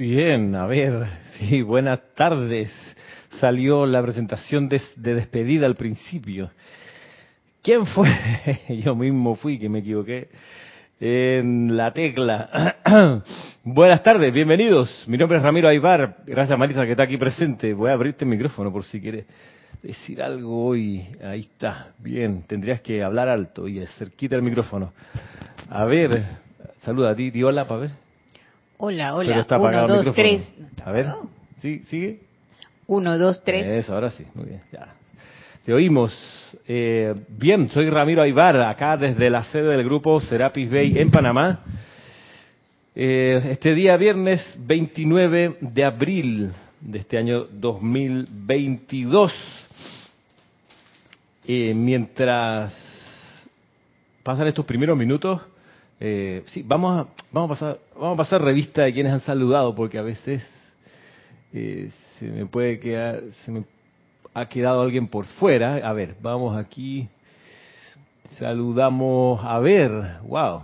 Bien, a ver, sí, buenas tardes. Salió la presentación de, de despedida al principio. ¿Quién fue? Yo mismo fui, que me equivoqué en la tecla. Buenas tardes, bienvenidos. Mi nombre es Ramiro Aybar. Gracias Marisa que está aquí presente. Voy a abrirte el micrófono por si quieres decir algo hoy. Ahí está. Bien, tendrías que hablar alto y cerquita el micrófono. A ver, saluda a ti, di hola para ver. Hola, hola. Uno, dos, tres. A ver, ¿sí, ¿sigue? Uno, dos, tres. Eso, ahora sí, muy bien, ya. Te oímos. Eh, bien, soy Ramiro Aybar, acá desde la sede del grupo Serapis Bay en Panamá. Eh, este día, viernes 29 de abril de este año 2022. Eh, mientras pasan estos primeros minutos, eh, sí, vamos a, vamos, a pasar, vamos a pasar revista de quienes han saludado, porque a veces eh, se me puede quedar, se me ha quedado alguien por fuera. A ver, vamos aquí. Saludamos a ver, wow.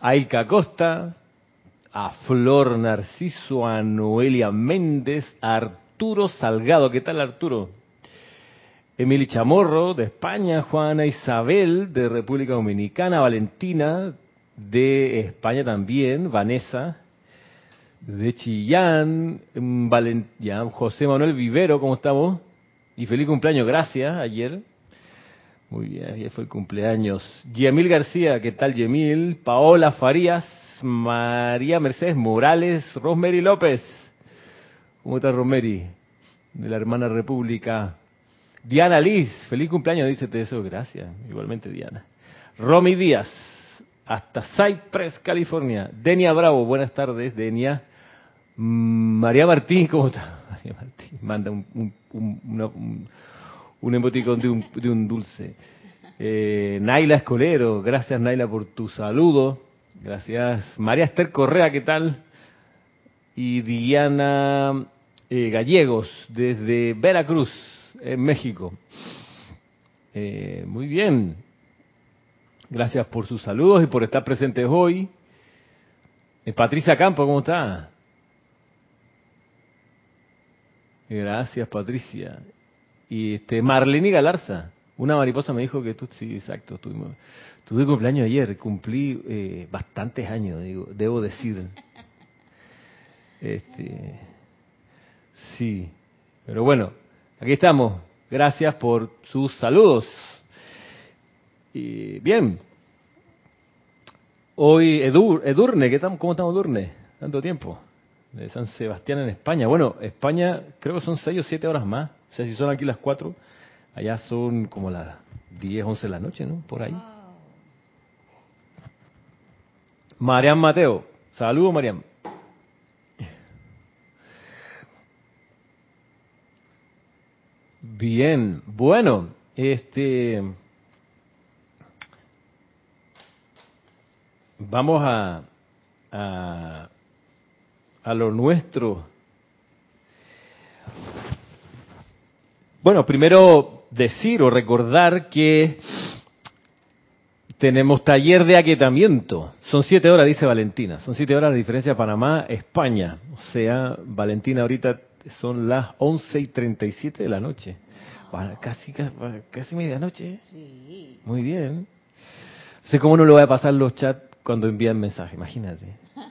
A Ilka Costa, a Flor Narciso, a Noelia Méndez, a Arturo Salgado. ¿Qué tal Arturo? Emily Chamorro de España, Juana Isabel de República Dominicana, Valentina de España también, Vanessa de Chillán, mm, José Manuel Vivero, ¿cómo estamos? Y feliz cumpleaños, gracias, ayer. Muy bien, ayer fue el cumpleaños. Yemil García, ¿qué tal Yemil? Paola Farías, María Mercedes Morales, Rosemary López. ¿Cómo está Rosemary? De la hermana República. Diana Liz, feliz cumpleaños, dice eso, gracias. Igualmente Diana. Romy Díaz, hasta Cypress, California. Denia Bravo, buenas tardes, Denia. María Martín, ¿cómo está? María Martín, manda un, un, un, emoticón de un, de un dulce. Eh, Naila Escolero, gracias Naila por tu saludo. Gracias. María Esther Correa, ¿qué tal? Y Diana eh, Gallegos, desde Veracruz en México. Eh, muy bien. Gracias por sus saludos y por estar presentes hoy. Eh, Patricia Campo, ¿cómo está? Gracias, Patricia. Y este Marlene Galarza, una mariposa me dijo que tú, sí, exacto, tuvimos, tuve cumpleaños ayer, cumplí eh, bastantes años, digo, debo decir. Este, sí, pero bueno, Aquí estamos. Gracias por sus saludos. Y bien. Hoy Edurne, ¿qué? ¿cómo estamos Edurne? Tanto tiempo. De San Sebastián en España. Bueno, España creo que son seis o siete horas más. O sea, si son aquí las cuatro, allá son como las diez, once de la noche, ¿no? Por ahí. Marian Mateo. Saludos, Marian. Bien, bueno, este vamos a, a, a lo nuestro. Bueno, primero decir o recordar que tenemos taller de aquietamiento. Son siete horas, dice Valentina. Son siete horas de diferencia Panamá, España. O sea, Valentina ahorita son las once y treinta y siete de la noche casi, casi medianoche. Sí. Muy bien. sé cómo no le voy a pasar los chats cuando envían mensajes, imagínate.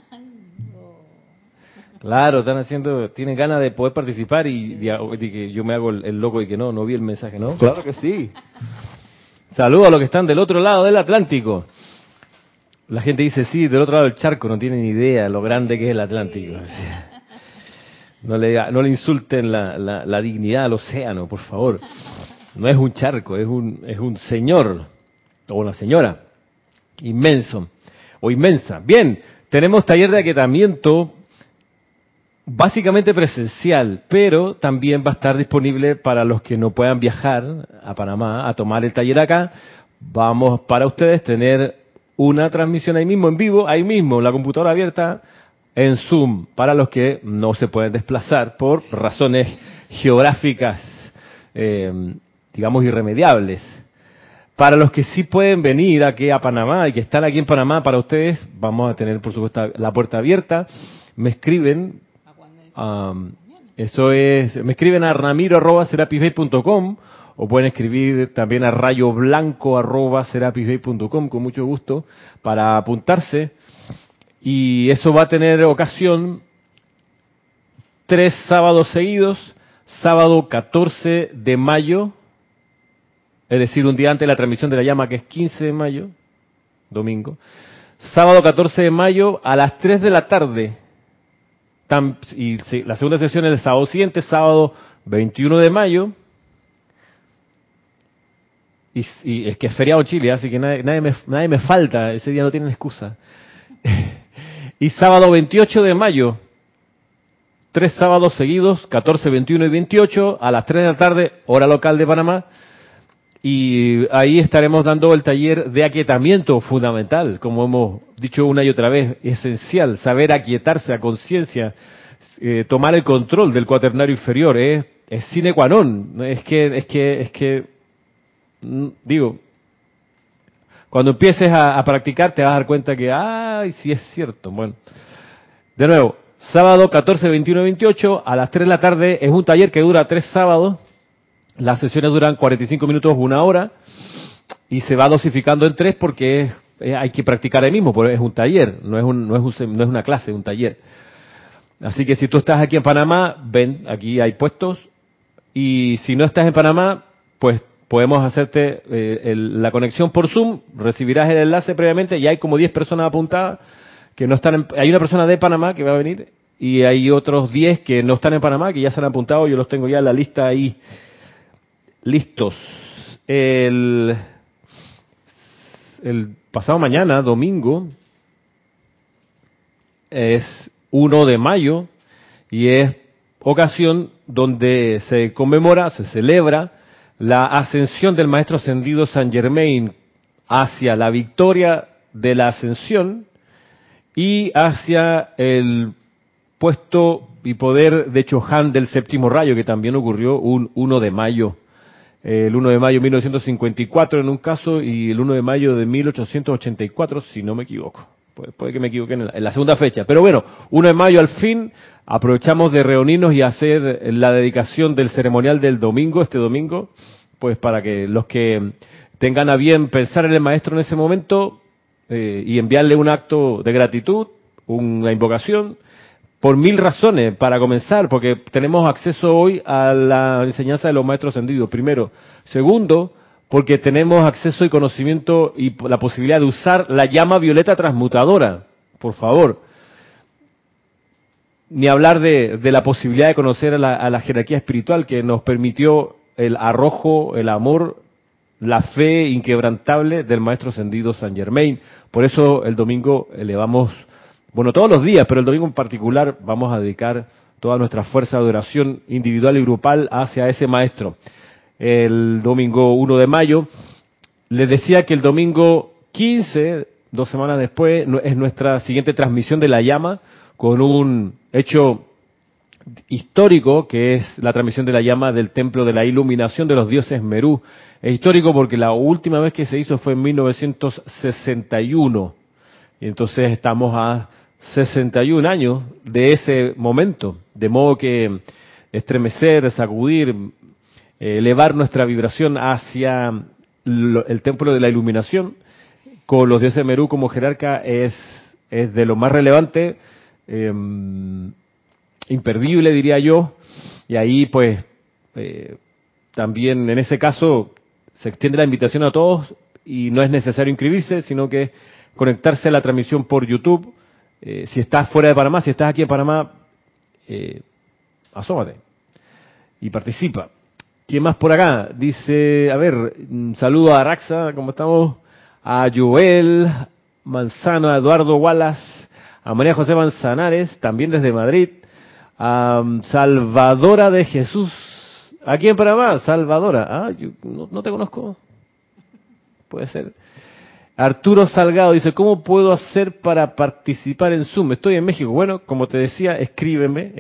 Claro, están haciendo, tienen ganas de poder participar y, que yo me hago el, loco y que no, no vi el mensaje, ¿no? Claro que sí. Saludos a los que están del otro lado del Atlántico. La gente dice, sí, del otro lado del charco, no tienen idea lo grande que es el Atlántico. No le, no le insulten la, la, dignidad al océano, por favor. No es un charco, es un, es un señor o una señora inmenso o inmensa. Bien, tenemos taller de aquietamiento básicamente presencial, pero también va a estar disponible para los que no puedan viajar a Panamá a tomar el taller acá. Vamos para ustedes tener una transmisión ahí mismo, en vivo, ahí mismo, la computadora abierta, en Zoom para los que no se pueden desplazar por razones geográficas, eh, digamos, irremediables. Para los que sí pueden venir aquí a Panamá y que están aquí en Panamá, para ustedes vamos a tener, por supuesto, la puerta abierta. me escriben, eso es, me escriben a ramiro.com o pueden escribir también a rayoblanco.com con mucho gusto para apuntarse y eso va a tener ocasión tres sábados seguidos, sábado 14 de mayo, es decir, un día antes de la transmisión de la llama que es 15 de mayo, domingo, sábado 14 de mayo a las 3 de la tarde, y la segunda sesión es el sábado siguiente, sábado 21 de mayo, y, es que es feriado Chile, así que nadie, me, nadie me falta, ese día no tienen excusa. y sábado 28 de mayo, tres sábados seguidos, 14, 21 y 28, a las 3 de la tarde, hora local de Panamá, y ahí estaremos dando el taller de aquietamiento fundamental, como hemos dicho una y otra vez, esencial, saber aquietarse a conciencia, eh, tomar el control del cuaternario inferior, es, es sine qua non, es que, es que, es que, mm, digo, cuando empieces a, practicar te vas a dar cuenta que, ay, sí es cierto, bueno, de nuevo, sábado 14, 21 y 28, a las 3 de la tarde, es un taller que dura tres sábados, las sesiones duran 45 minutos, una hora, y se va dosificando en tres porque hay que practicar el mismo, porque es un taller, no es, un, no, es un, no es una clase, es un taller. Así que si tú estás aquí en Panamá, ven, aquí hay puestos, y si no estás en Panamá, pues podemos hacerte eh, la conexión por Zoom, recibirás el enlace previamente y hay como 10 personas apuntadas que no están hay una persona de Panamá que va a venir y hay otros 10 que no están en Panamá que ya se han apuntado, yo los tengo ya en la lista ahí listos. El, el pasado mañana, domingo, es 1 de mayo y es ocasión donde se conmemora, se celebra la ascensión del Maestro Ascendido San Germain hacia la victoria de la ascensión y hacia el puesto y poder de Chohan del séptimo rayo, que también ocurrió un 1 de mayo el 1 de mayo de 1954 en un caso y el 1 de mayo de 1884, si no me equivoco. Puede, que me equivoque en la, segunda fecha. Pero bueno, 1 de mayo al fin, aprovechamos de reunirnos y hacer la dedicación del ceremonial del domingo, este domingo, pues para que los que tengan a bien pensar en el maestro en ese momento eh, y enviarle un acto de gratitud, una invocación, por mil razones para comenzar, porque tenemos acceso hoy a la enseñanza de los maestros ascendidos, primero. Segundo, porque tenemos acceso y conocimiento y la posibilidad de usar la llama violeta transmutadora, por favor. Ni hablar de, la posibilidad de conocer a la, jerarquía espiritual que nos permitió el arrojo, el amor, la fe inquebrantable del maestro ascendido San Germain. Por eso el domingo elevamos bueno, todos los días, pero el domingo en particular vamos a dedicar toda nuestra fuerza de oración individual y grupal hacia ese maestro. El domingo 1 de mayo, les decía que el domingo 15, dos semanas después, es nuestra siguiente transmisión de la llama con un hecho histórico que es la transmisión de la llama del templo de la iluminación de los dioses Merú. Es histórico porque la última vez que se hizo fue en 1961. Y entonces estamos a 61 años de ese momento, de modo que estremecer, sacudir, elevar nuestra vibración hacia el templo de la iluminación, con los dioses Merú como jerarca, es, es de lo más relevante, em, imperdible diría yo, y ahí pues eh, también en ese caso se extiende la invitación a todos y no es necesario inscribirse, sino que conectarse a la transmisión por YouTube eh, si estás fuera de Panamá, si estás aquí en Panamá, eh, asómate y participa. ¿Quién más por acá? Dice, a ver, un saludo a Araxa, ¿cómo estamos? A Joel Manzano, a Eduardo Wallace, a María José Manzanares, también desde Madrid, a um, Salvadora de Jesús, aquí en Panamá, Salvadora. Ah, yo no te conozco. Puede ser. Arturo Salgado dice, ¿cómo puedo hacer para participar en Zoom? Estoy en México. Bueno, como te decía, escríbeme.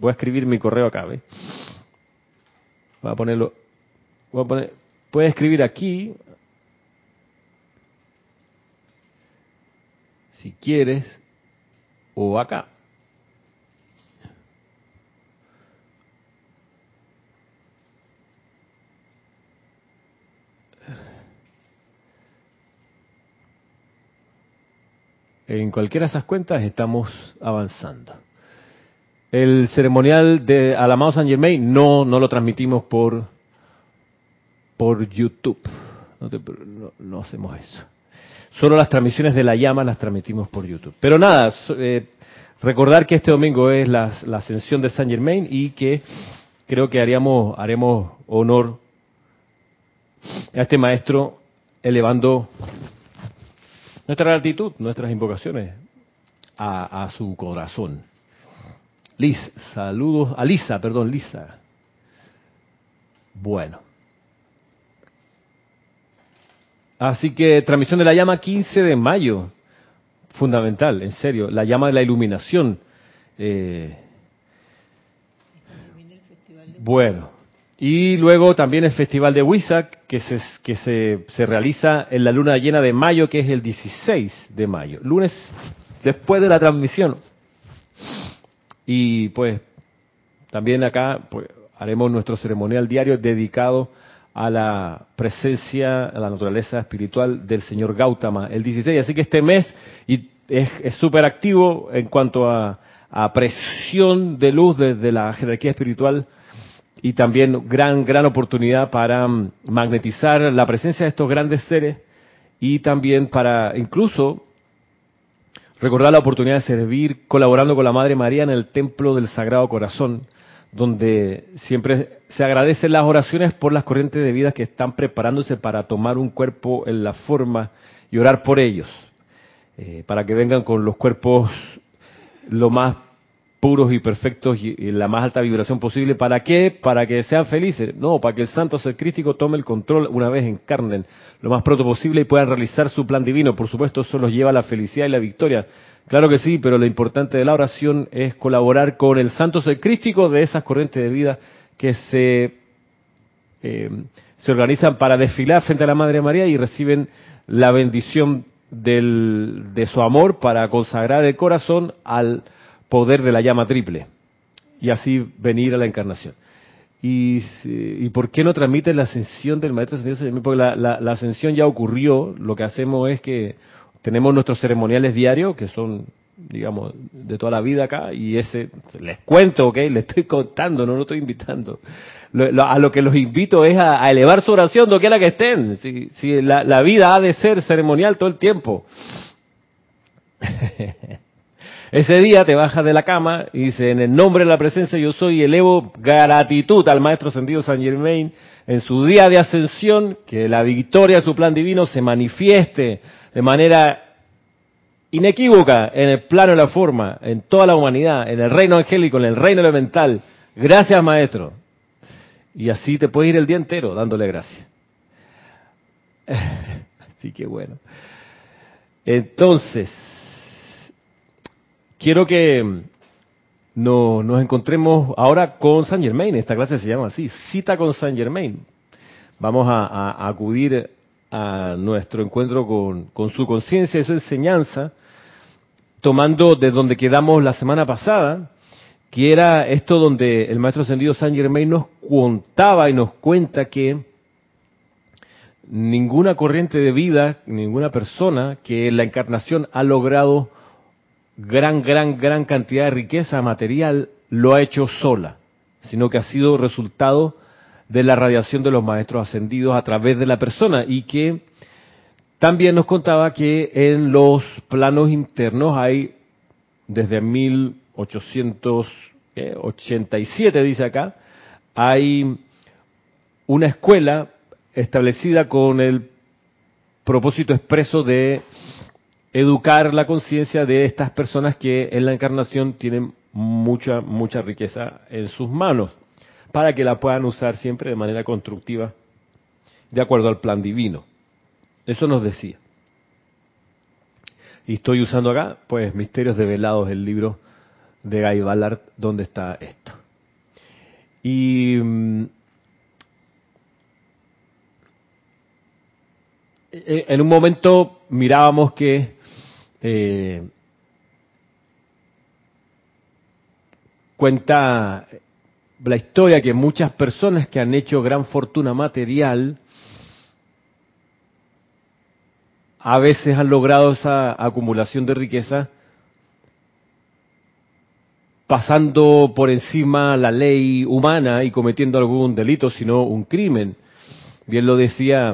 Voy a escribir mi correo acá. ¿ves? voy a ponerlo, voy a poner, puede escribir aquí, si quieres, o acá. En cualquiera de esas cuentas estamos avanzando. El ceremonial de Alamado San Germain no, no lo transmitimos por, por YouTube. No, hacemos eso. Solo las transmisiones de la llama las transmitimos por YouTube. Pero nada, eh, recordar que este domingo es la, la, ascensión de San Germain y que creo que haríamos, haremos honor a este maestro elevando nuestra gratitud, nuestras invocaciones a su corazón. Liz, saludos a Lisa, perdón, Lisa. Bueno. Así que transmisión de la llama 15 de mayo, fundamental, en serio, la llama de la iluminación. Eh, bueno, y luego también el Festival de Huizac, que, se, que se, se realiza en la luna llena de mayo, que es el 16 de mayo, lunes después de la transmisión. Y pues también acá pues, haremos nuestro ceremonial diario dedicado a la presencia, a la naturaleza espiritual del señor Gautama, el 16. Así que este mes y es súper activo en cuanto a, a, presión de luz desde la jerarquía espiritual y también gran, gran oportunidad para mm, magnetizar la presencia de estos grandes seres y también para incluso recordar la oportunidad de servir colaborando con la Madre María en el Templo del Sagrado Corazón, donde siempre se agradecen las oraciones por las corrientes de vida que están preparándose para tomar un cuerpo en la forma y orar por ellos, eh, para que vengan con los cuerpos lo más puros y perfectos y, la más alta vibración posible. ¿Para qué? Para que sean felices. No, para que el santo ser tome el control una vez encarnen lo más pronto posible y puedan realizar su plan divino. Por supuesto, eso los lleva a la felicidad y la victoria. Claro que sí, pero lo importante de la oración es colaborar con el santo ser de esas corrientes de vida que se, eh, se organizan para desfilar frente a la Madre María y reciben la bendición del, de su amor para consagrar el corazón al poder de la llama triple y así venir a la encarnación. ¿Y, y por qué no transmite la ascensión del Maestro Ascendido? Porque la, la, ascensión ya ocurrió, lo que hacemos es que tenemos nuestros ceremoniales diarios, que son, digamos, de toda la vida acá, y ese, les cuento, ¿ok? Les estoy contando, no lo estoy invitando. a lo que los invito es a, elevar su oración, la que estén. Si, si la, la vida ha de ser ceremonial todo el tiempo. Ese día te bajas de la cama y dice, en el nombre de la presencia yo soy, elevo gratitud al Maestro Ascendido San Germain en su día de ascensión, que la victoria de su plan divino se manifieste de manera inequívoca en el plano de la forma, en toda la humanidad, en el reino angélico, en el reino elemental. Gracias, Maestro. Y así te puedes ir el día entero dándole gracias. Así que bueno. Entonces, quiero que no, nos encontremos ahora con San Germain. Esta clase se llama así, cita con San Germain. Vamos a, acudir a nuestro encuentro con, su conciencia y su enseñanza, tomando de donde quedamos la semana pasada, que era esto donde el maestro ascendido San Germain nos contaba y nos cuenta que ninguna corriente de vida, ninguna persona que la encarnación ha logrado gran, gran, gran cantidad de riqueza material lo ha hecho sola, sino que ha sido resultado de la radiación de los maestros ascendidos a través de la persona. Y que también nos contaba que en los planos internos hay desde 1887, dice acá, hay una escuela establecida con el propósito expreso de educar la conciencia de estas personas que en la encarnación tienen mucha, mucha riqueza en sus manos, para que la puedan usar siempre de manera constructiva, de acuerdo al plan divino. Eso nos decía. Y estoy usando acá, pues, Misterios Develados, el libro de Guy Ballard, donde está esto. Y mm, en un momento mirábamos que eh, cuenta la historia que muchas personas que han hecho gran fortuna material a veces han logrado esa acumulación de riqueza pasando por encima la ley humana y cometiendo algún delito, sino un crimen. Bien lo decía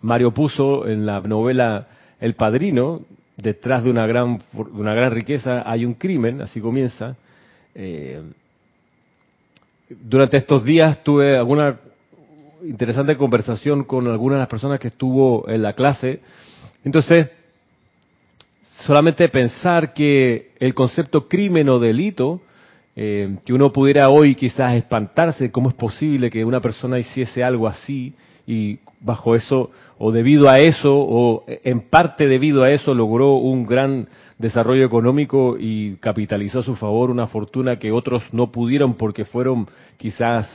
Mario Puzo en la novela El Padrino, detrás de una gran, una gran riqueza hay un crimen, así comienza. Eh, durante estos días tuve alguna interesante conversación con algunas de las personas que estuvo en la clase. Entonces, solamente pensar que el concepto crimen o delito, eh, que uno pudiera hoy quizás espantarse, cómo es posible que una persona hiciese algo así y bajo eso, o debido a eso, o en parte debido a eso, logró un gran desarrollo económico y capitalizó a su favor una fortuna que otros no pudieron porque fueron quizás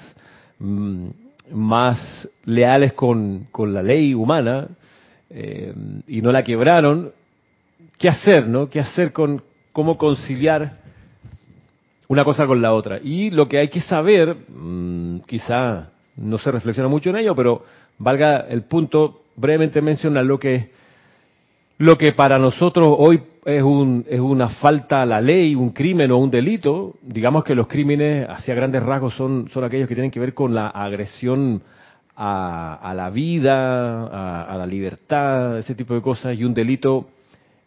mm, más leales con, con, la ley humana eh, y no la quebraron. ¿Qué hacer, no? ¿Qué hacer con cómo conciliar una cosa con la otra? Y lo que hay que saber, mm, quizá no se reflexiona mucho en ello, pero valga el punto brevemente mencionar lo que lo que para nosotros hoy es, un, es una falta a la ley, un crimen o un delito. Digamos que los crímenes, hacia grandes rasgos, son, son aquellos que tienen que ver con la agresión a, la vida, a, la libertad, ese tipo de cosas. Y un delito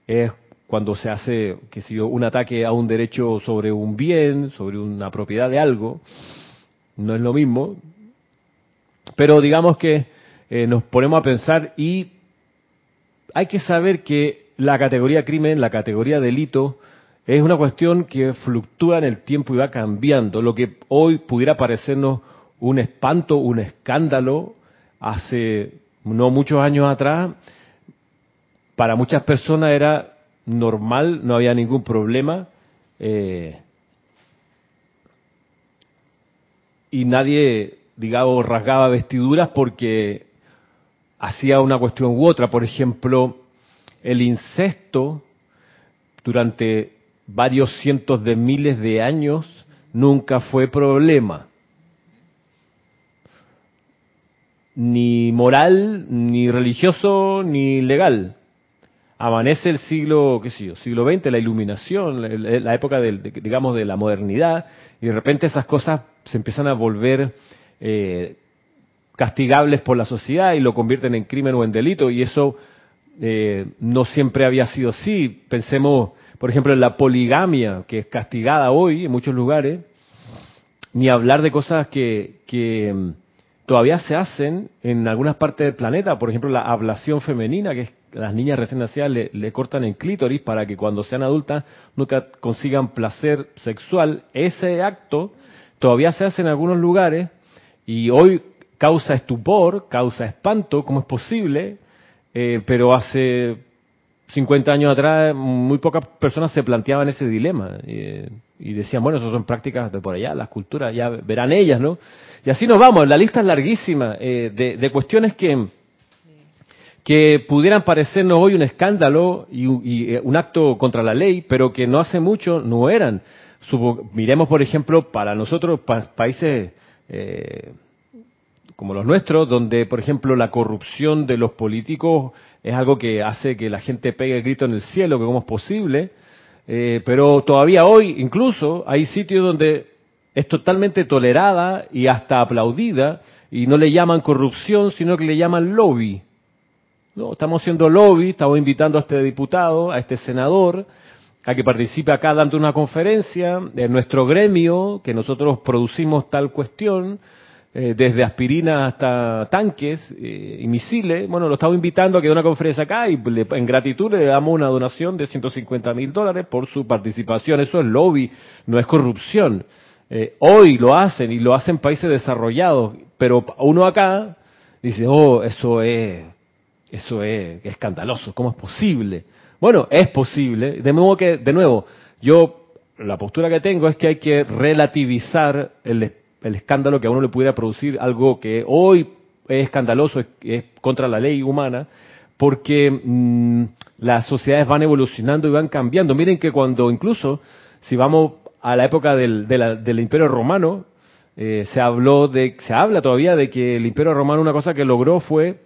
es cuando se hace, que sé yo, un ataque a un derecho sobre un bien, sobre una propiedad de algo. No es lo mismo. Pero digamos que eh, nos ponemos a pensar y hay que saber que la categoría crimen, la categoría delito, es una cuestión que fluctúa en el tiempo y va cambiando. Lo que hoy pudiera parecernos un espanto, un escándalo, hace no muchos años atrás, para muchas personas era normal, no había ningún problema. Eh, y nadie, digamos, rasgaba vestiduras porque hacía una cuestión u otra. Por ejemplo, el incesto durante varios cientos de miles de años nunca fue problema. Ni moral, ni religioso, ni legal. Amanece el siglo, qué sé yo, siglo XX, la iluminación, la, época del, digamos, de la modernidad, y de repente esas cosas se empiezan a volver eh, castigables por la sociedad y lo convierten en crimen o en delito y eso eh, no siempre había sido así. Pensemos, por ejemplo, en la poligamia, que es castigada hoy en muchos lugares, ni hablar de cosas que, que mm, todavía se hacen en algunas partes del planeta, por ejemplo, la ablación femenina, que es las niñas recién nacidas le, le, cortan el clítoris para que cuando sean adultas nunca consigan placer sexual. Ese acto todavía se hace en algunos lugares y hoy causa estupor, causa espanto, ¿cómo es posible? Eh, pero hace 50 años atrás muy pocas personas se planteaban ese dilema eh, y decían, bueno, eso son prácticas de por allá, las culturas, ya verán ellas, ¿no? Y así nos vamos, la lista es larguísima eh, de, cuestiones que, que pudieran parecernos hoy un escándalo y, un acto contra la ley, pero que no hace mucho no eran. miremos, por ejemplo, para nosotros, países como los nuestros, donde, por ejemplo, la corrupción de los políticos es algo que hace que la gente pegue el grito en el cielo, que cómo es posible, eh, pero todavía hoy incluso hay sitios donde es totalmente tolerada y hasta aplaudida, y no le llaman corrupción, sino que le llaman lobby. No, estamos haciendo lobby, estamos invitando a este diputado, a este senador, a que participe acá dando una conferencia de nuestro gremio, que nosotros producimos tal cuestión, eh, desde aspirina hasta tanques eh, y misiles. Bueno, lo estamos invitando a que dé una conferencia acá y en gratitud le damos una donación de 150 mil dólares por su participación. Eso es lobby, no es corrupción. Eh, hoy lo hacen y lo hacen países desarrollados, pero uno acá dice, oh, eso es, eso es escandaloso, ¿cómo es posible? Bueno, es posible. De nuevo que, de nuevo, yo la postura que tengo es que hay que relativizar el el escándalo que a uno le pudiera producir algo que hoy es escandaloso, es, contra la ley humana, porque mm, las sociedades van evolucionando y van cambiando. Miren que cuando incluso, si vamos a la época del, Imperio Romano, eh, se habló de, se habla todavía de que el Imperio Romano una cosa que logró fue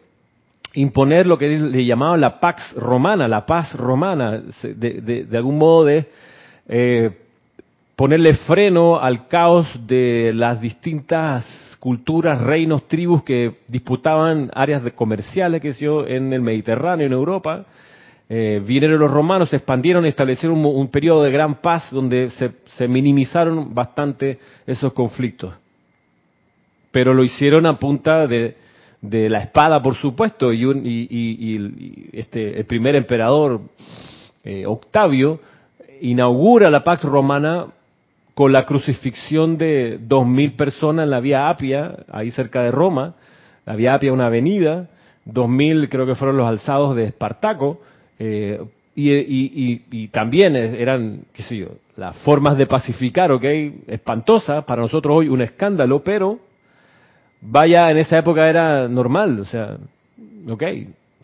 imponer lo que le llamaban la pax romana, la paz romana, de, algún modo de eh, ponerle freno al caos de las distintas culturas, reinos, tribus que disputaban áreas de comerciales, que yo, en el Mediterráneo, en Europa. Eh, vinieron los romanos, se expandieron y establecieron un, periodo de gran paz donde se, minimizaron bastante esos conflictos. Pero lo hicieron a punta de, la espada, por supuesto, y, y, este, el primer emperador, eh, Octavio, inaugura la Pax Romana con la crucifixión de dos mil personas en la Vía Apia, ahí cerca de Roma. La Vía Apia, una avenida, dos mil creo que fueron los alzados de Espartaco, eh, y, también eran, qué sé yo, las formas de pacificar, ok, espantosa, para nosotros hoy un escándalo, pero vaya, en esa época era normal, o sea, ok,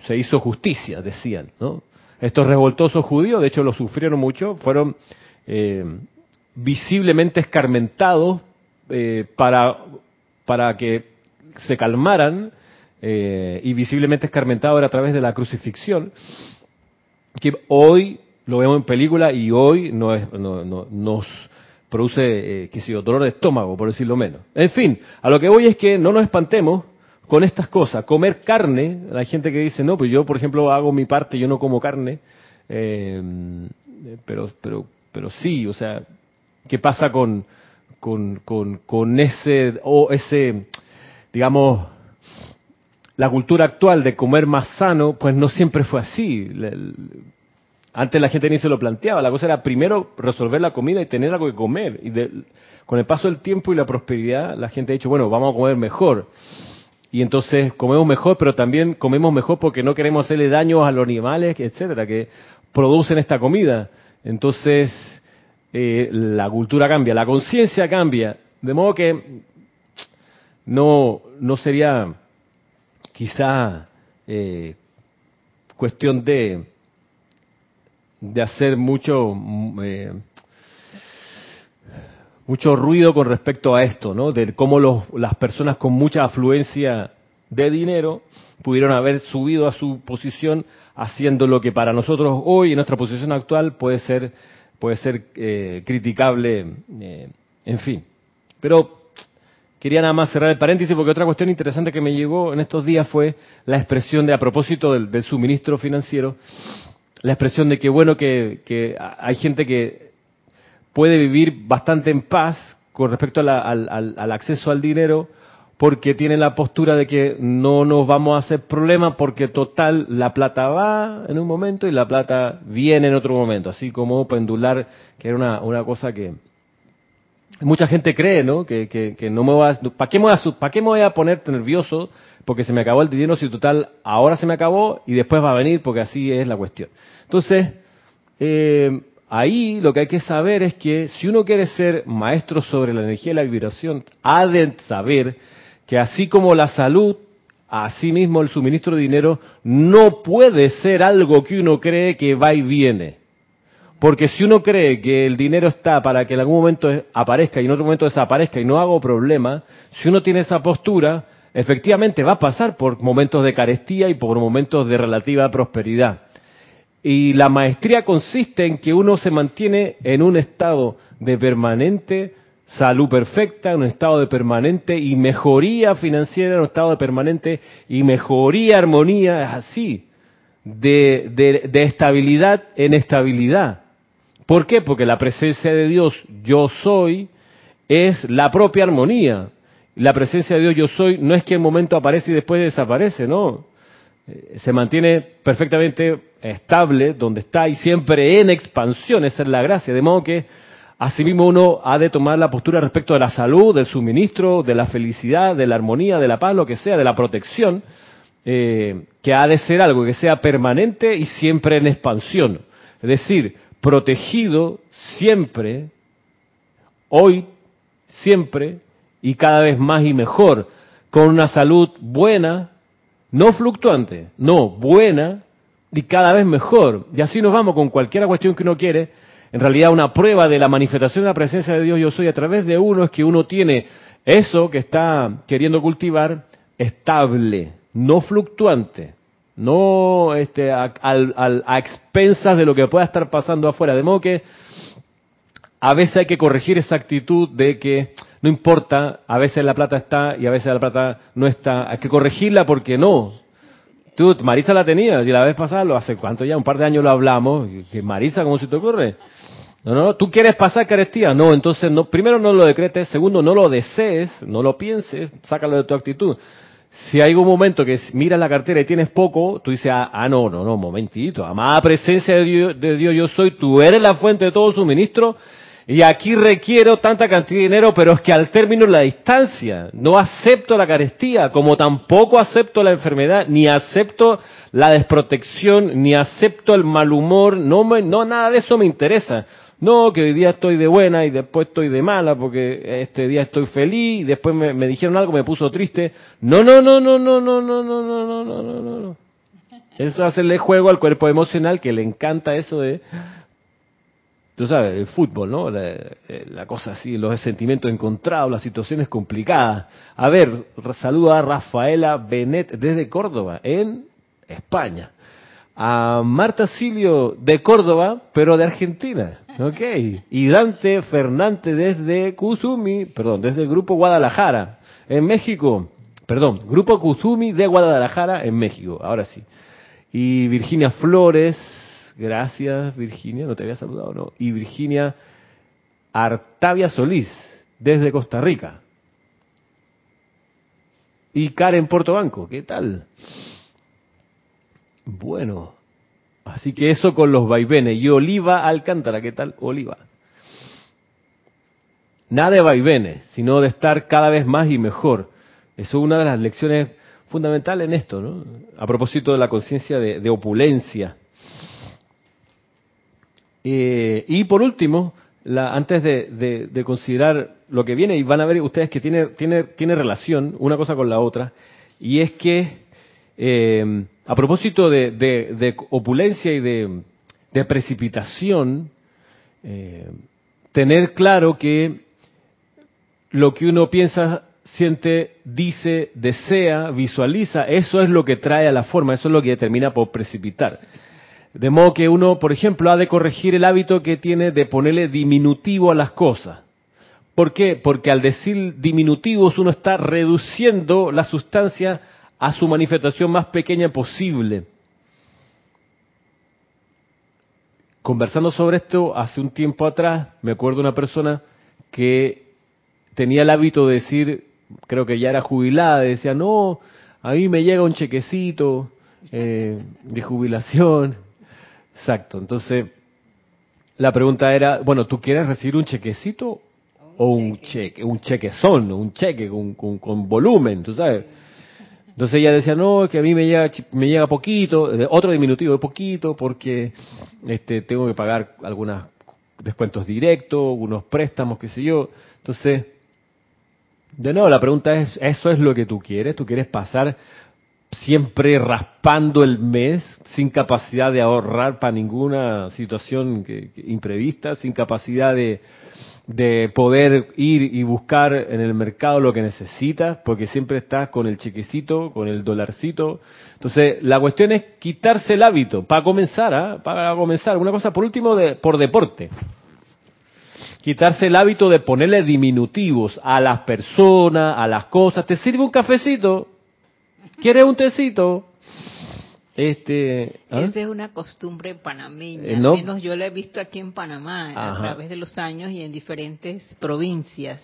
se hizo justicia, decían, ¿no? Estos revoltosos judíos, de hecho, lo sufrieron mucho, fueron eh, visiblemente escarmentados eh, para, para que se calmaran eh, y visiblemente escarmentados a través de la crucifixión, que hoy lo vemos en película y hoy no es, no, nos produce, eh, dolor de estómago, por decirlo menos. En fin, a lo que voy es que no nos espantemos con estas cosas. Comer carne, hay gente que dice, no, pues yo, por ejemplo, hago mi parte, yo no como carne, eh, pero, pero, pero sí, o sea, ¿Qué pasa con, con, con, ese, o ese, digamos, la cultura actual de comer más sano? Pues no siempre fue así. Antes la gente ni se lo planteaba. La cosa era primero resolver la comida y tener algo que comer. Y con el paso del tiempo y la prosperidad, la gente ha dicho, bueno, vamos a comer mejor. Y entonces comemos mejor, pero también comemos mejor porque no queremos hacerle daño a los animales, etcétera, que producen esta comida. Entonces, eh, la cultura cambia, la conciencia cambia, de modo que no, no sería quizá eh, cuestión de, de hacer mucho, eh, mucho ruido con respecto a esto, ¿no? De cómo los, las personas con mucha afluencia de dinero pudieron haber subido a su posición haciendo lo que para nosotros hoy, en nuestra posición actual, puede ser puede ser eh, criticable, eh, en fin. Pero quería nada más cerrar el paréntesis porque otra cuestión interesante que me llegó en estos días fue la expresión de, a propósito del, suministro financiero, la expresión de que, bueno, que, que, hay gente que puede vivir bastante en paz con respecto al, al acceso al dinero, porque tienen la postura de que no nos vamos a hacer problema porque total la plata va en un momento y la plata viene en otro momento, así como pendular, que era una, una cosa que mucha gente cree, ¿no? Que, que, no me va ¿para qué me voy a, para qué me voy a poner nervioso porque se me acabó el dinero si total ahora se me acabó y después va a venir porque así es la cuestión. Entonces, eh, ahí lo que hay que saber es que si uno quiere ser maestro sobre la energía y la vibración, ha de saber que así como la salud, así mismo el suministro de dinero no puede ser algo que uno cree que va y viene. Porque si uno cree que el dinero está para que en algún momento aparezca y en otro momento desaparezca y no hago problema, si uno tiene esa postura, efectivamente va a pasar por momentos de carestía y por momentos de relativa prosperidad. Y la maestría consiste en que uno se mantiene en un estado de permanente salud perfecta, en un estado de permanente y mejoría financiera, en un estado de permanente y mejoría, armonía, es así, de, de, estabilidad en estabilidad. ¿Por qué? Porque la presencia de Dios, yo soy, es la propia armonía. La presencia de Dios, yo soy, no es que el momento aparece y después desaparece, no. Eh, se mantiene perfectamente estable donde está y siempre en expansión, esa es la gracia. De modo que Asimismo, uno ha de tomar la postura respecto de la salud, del suministro, de la felicidad, de la armonía, de la paz, lo que sea, de la protección, eh, que ha de ser algo que sea permanente y siempre en expansión. Es decir, protegido siempre, hoy, siempre y cada vez más y mejor, con una salud buena, no fluctuante, no, buena y cada vez mejor. Y así nos vamos con cualquier cuestión que uno quiere en realidad una prueba de la manifestación de la presencia de Dios yo soy a través de uno es que uno tiene eso que está queriendo cultivar estable, no fluctuante. no este, a, a expensas de lo que pueda estar pasando afuera. De modo que a veces hay que corregir esa actitud de que no importa, a veces la plata está y a veces la plata no está. Hay que corregirla porque no. Tú, Marisa la tenías y la vez pasada, lo hace cuánto ya, un par de años lo hablamos, que Marisa, ¿cómo se te ocurre? No, no, tú quieres pasar carestía, no, entonces no, primero no lo decretes, segundo no lo desees, no lo pienses, sácalo de tu actitud. Si hay un momento que miras la cartera y tienes poco, tú dices, ah, ah no, no, no, momentito, amada presencia de Dios, de Dios yo soy, tú eres la fuente de todo suministro, y aquí requiero tanta cantidad de dinero, pero es que al término la distancia no acepto la carestía, como tampoco acepto la enfermedad, ni acepto la desprotección, ni acepto el mal humor, no, no nada de eso me interesa. No, que hoy día estoy de buena y después estoy de mala porque este día estoy feliz y después me, dijeron algo, me puso triste. No, no, no, no, no, no, no, no, no, no, no, no, no. Eso hacerle juego al cuerpo emocional que le encanta eso de tú sabes, el fútbol, ¿no? La, cosa así, los sentimientos encontrados, las situaciones complicadas. A ver, saludo a Rafaela Benet desde Córdoba, en España. A Marta Silio de Córdoba, pero de Argentina. Ok. Y Dante Fernández desde Kuzumi, perdón, desde el Grupo Guadalajara, en México. Perdón, Grupo Kuzumi de Guadalajara, en México. Ahora sí. Y Virginia Flores Gracias, Virginia, no te había saludado, ¿no? Y Virginia Artavia Solís, desde Costa Rica. Y Karen Portobanco, ¿qué tal? Bueno, así que eso con los vaivenes. Y Oliva Alcántara, ¿qué tal, Oliva? Nada de vaivenes, sino de estar cada vez más y mejor. Eso es una de las lecciones fundamentales en esto, ¿no? A propósito de la conciencia de opulencia eh, y por último, antes de, considerar lo que viene, y van a ver ustedes que tiene, tiene, tiene relación una cosa con la otra, y es que eh, a propósito de, opulencia y de, precipitación, eh, tener claro que lo que uno piensa, siente, dice, desea, visualiza, eso es lo que trae a la forma, eso es lo que termina por precipitar. De modo que uno, por ejemplo, ha de corregir el hábito que tiene de ponerle diminutivo a las cosas. ¿Por qué? Porque al decir diminutivos uno está reduciendo la sustancia a su manifestación más pequeña posible. Conversando sobre esto hace un tiempo atrás, me acuerdo de una persona que tenía el hábito de decir, creo que ya era jubilada, decía, no, a mí me llega un chequecito eh, de jubilación Exacto. Entonces, la pregunta era, bueno, ¿tú quieres recibir un chequecito o un cheque, un chequezón, un cheque con, con, volumen, tú sabes? Entonces ella decía, no, que a mí me llega, me llega poquito, otro diminutivo de poquito, porque este, tengo que pagar algunos descuentos directos, unos préstamos, qué sé yo. Entonces, de nuevo, la pregunta es, ¿eso es lo que tú quieres? ¿Tú quieres pasar siempre raspando el mes, sin capacidad de ahorrar para ninguna situación imprevista, sin capacidad de, de poder ir y buscar en el mercado lo que necesitas, porque siempre estás con el chequecito, con el dolarcito. Entonces, la cuestión es quitarse el hábito, para comenzar, ¿ah? para comenzar. Una cosa, por último, de, por deporte. Quitarse el hábito de ponerle diminutivos a las personas, a las cosas. ¿Te sirve un cafecito? ¿Quieres un tecito? Este, ¿ah? Esa es una costumbre panameña, eh, al menos yo la he visto aquí en Panamá a través de los años y en diferentes provincias.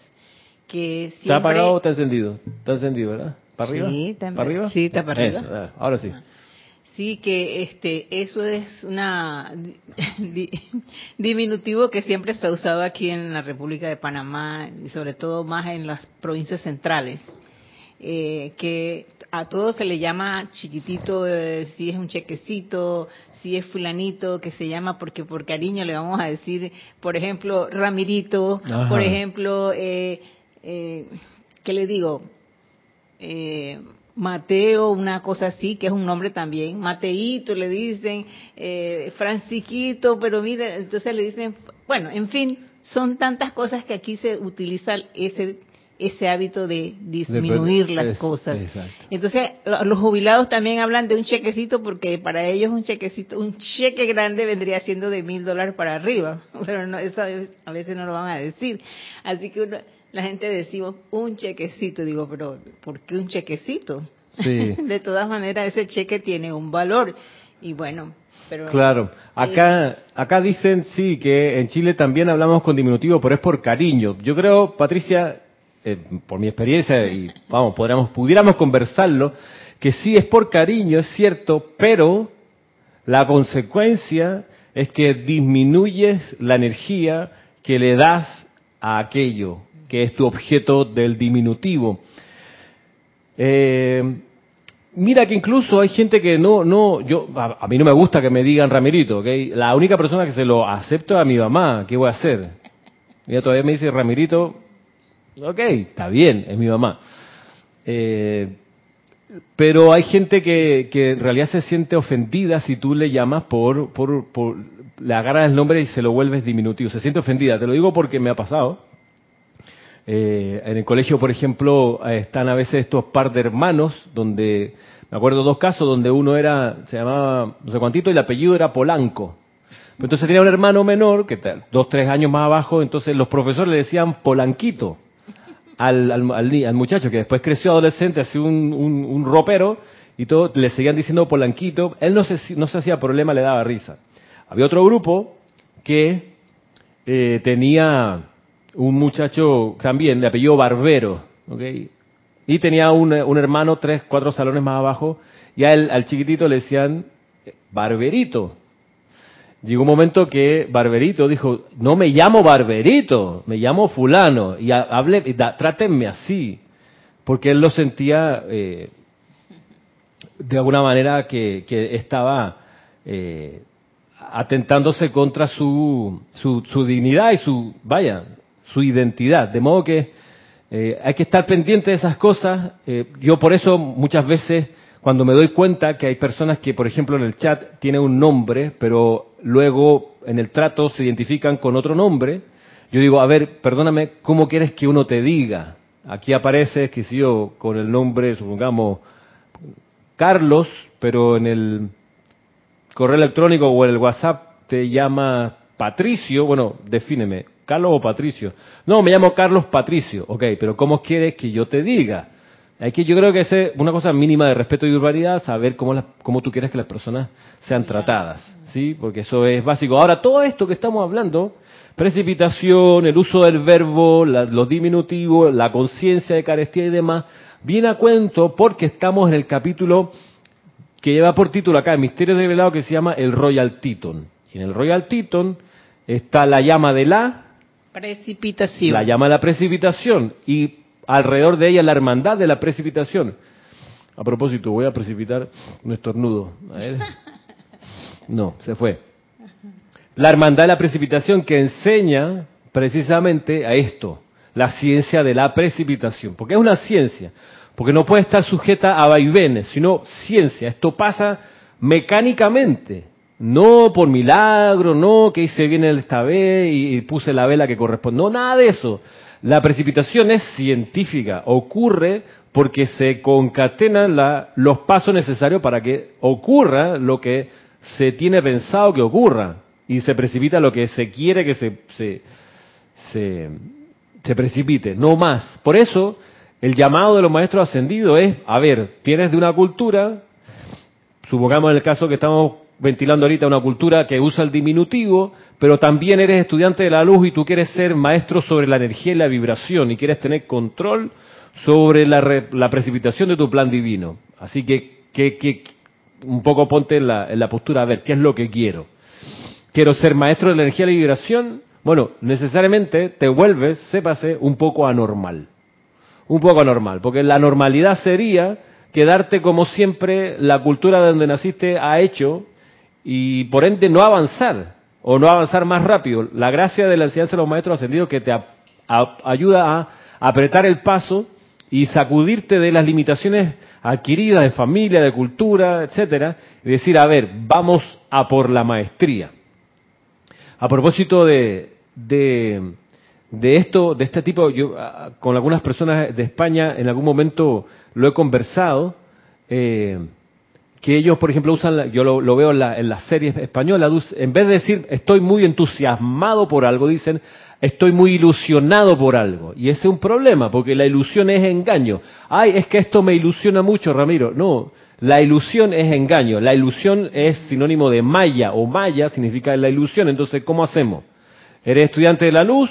Que siempre... ¿Está apagado o está encendido? Está encendido, ¿verdad? ¿Para arriba? Sí, está, ¿Para arriba? Sí, está para arriba. ahora sí. Sí, que este, eso es una diminutivo que siempre se ha usado aquí en la República de Panamá y sobre todo más en las provincias centrales. Eh, que a todos se le llama chiquitito, eh, si es un chequecito, si es fulanito, que se llama porque por cariño le vamos a decir, por ejemplo, Ramirito, por ejemplo, eh, eh, ¿qué le digo? Eh, Mateo, una cosa así, que es un nombre también, Mateito le dicen, eh, Francisquito, pero mire, entonces le dicen, bueno, en fin, son tantas cosas que aquí se utiliza ese ese hábito de disminuir las cosas. Entonces, los jubilados también hablan de un chequecito porque para ellos un chequecito, un cheque grande vendría siendo de mil dólares para arriba, pero no, eso a veces no lo van a decir. Así que la gente decimos un chequecito, digo, pero ¿por qué un chequecito? de todas maneras, ese cheque tiene un valor y bueno, pero, claro, acá, acá dicen sí que en Chile también hablamos con diminutivo, pero es por cariño. Yo creo, Patricia, eh, por mi experiencia, y vamos, podríamos, pudiéramos conversarlo, que sí es por cariño, es cierto, pero la consecuencia es que disminuyes la energía que le das a aquello que es tu objeto del diminutivo. Eh, mira que incluso hay gente que no, no, yo, a, mí no me gusta que me digan Ramirito. La única persona que se lo acepto es a mi mamá, ¿qué voy a hacer? Ella todavía me dice Ramirito, Ok, está bien, es mi mamá. Eh, pero hay gente que, en realidad se siente ofendida si tú le llamas por, por, por, le agarras el nombre y se lo vuelves diminutivo. Se siente ofendida. Te lo digo porque me ha pasado. Eh, en el colegio, por ejemplo, están a veces estos par de hermanos, donde, me acuerdo dos casos, donde uno era, se llamaba no sé cuántito y el apellido era Polanco. Entonces tenía un hermano menor, que dos, tres años más abajo, entonces los profesores le decían Polanquito al, al, muchacho que después creció adolescente, así un, un, ropero, y todo, le seguían diciendo Polanquito, él no se, no se hacía problema, le daba risa. Había otro grupo que eh, tenía un muchacho también de apellido Barbero, y tenía un, un, hermano tres, cuatro salones más abajo, y al chiquitito le decían Barberito. Llegó un momento que Barberito dijo, no me llamo Barberito, me llamo fulano, y hable, trátenme así, porque él lo sentía eh, de alguna manera que, estaba eh, atentándose contra su, su, dignidad y su, vaya, su identidad. De modo que eh, hay que estar pendiente de esas cosas. yo por eso muchas veces cuando me doy cuenta que hay personas que, por ejemplo, en el chat tienen un nombre, pero luego en el trato se identifican con otro nombre, yo digo, a ver, perdóname, ¿cómo quieres que uno te diga? Aquí aparece, que si yo, con el nombre, supongamos, Carlos, pero en el correo electrónico o en el WhatsApp te llama Patricio, bueno, defíneme, Carlos o Patricio. No, me llamo Carlos Patricio, ok, pero ¿cómo quieres que yo te diga? Hay que, yo creo que es una cosa mínima de respeto y urbanidad, saber cómo, cómo tú quieres que las personas sean tratadas, ¿sí? Porque eso es básico. Ahora, todo esto que estamos hablando, precipitación, el uso del verbo, los diminutivos, la conciencia de carestía y demás, viene a cuento porque estamos en el capítulo que lleva por título acá, el Misterio Revelado, que se llama el Royal Titon. Y en el Royal Titon está la llama de la precipitación. La llama de la precipitación. Y alrededor de ella la hermandad de la precipitación. A propósito, voy a precipitar un estornudo. No, se fue. La hermandad de la precipitación que enseña precisamente a esto, la ciencia de la precipitación, porque es una ciencia, porque no puede estar sujeta a vaivenes, sino ciencia. Esto pasa mecánicamente, no por milagro, no que hice bien esta vez y puse la vela que corresponde, no, nada de eso. La precipitación es científica, ocurre porque se concatenan los pasos necesarios para que ocurra lo que se tiene pensado que ocurra y se precipita lo que se quiere que se, se, se precipite, no más. Por eso el llamado de los maestros ascendidos es, a ver, tienes de una cultura, supongamos el caso que estamos ventilando ahorita una cultura que usa el diminutivo, pero también eres estudiante de la luz y tú quieres ser maestro sobre la energía y la vibración y quieres tener control sobre la, precipitación de tu plan divino. Así que, que, un poco ponte en la, en la postura, a ver, ¿qué es lo que quiero? ¿Quiero ser maestro de la energía y la vibración? Bueno, necesariamente te vuelves, sépase, un poco anormal. Un poco anormal, porque la normalidad sería quedarte como siempre la cultura de donde naciste ha hecho y por ende no avanzar o no avanzar más rápido. La gracia de la enseñanza de los maestros ascendidos que te ayuda a apretar el paso y sacudirte de las limitaciones adquiridas de familia, de cultura, etcétera, y decir, a ver, vamos a por la maestría. A propósito de, de, de esto, de este tipo, yo con algunas personas de España en algún momento lo he conversado, eh, que ellos, por ejemplo, usan, yo lo, veo en, la, en las series españolas, en vez de decir estoy muy entusiasmado por algo, dicen estoy muy ilusionado por algo. Y ese es un problema, porque la ilusión es engaño. Ay, es que esto me ilusiona mucho, Ramiro. No, la ilusión es engaño. La ilusión es sinónimo de maya, o maya significa la ilusión. Entonces, ¿cómo hacemos? ¿Eres estudiante de la luz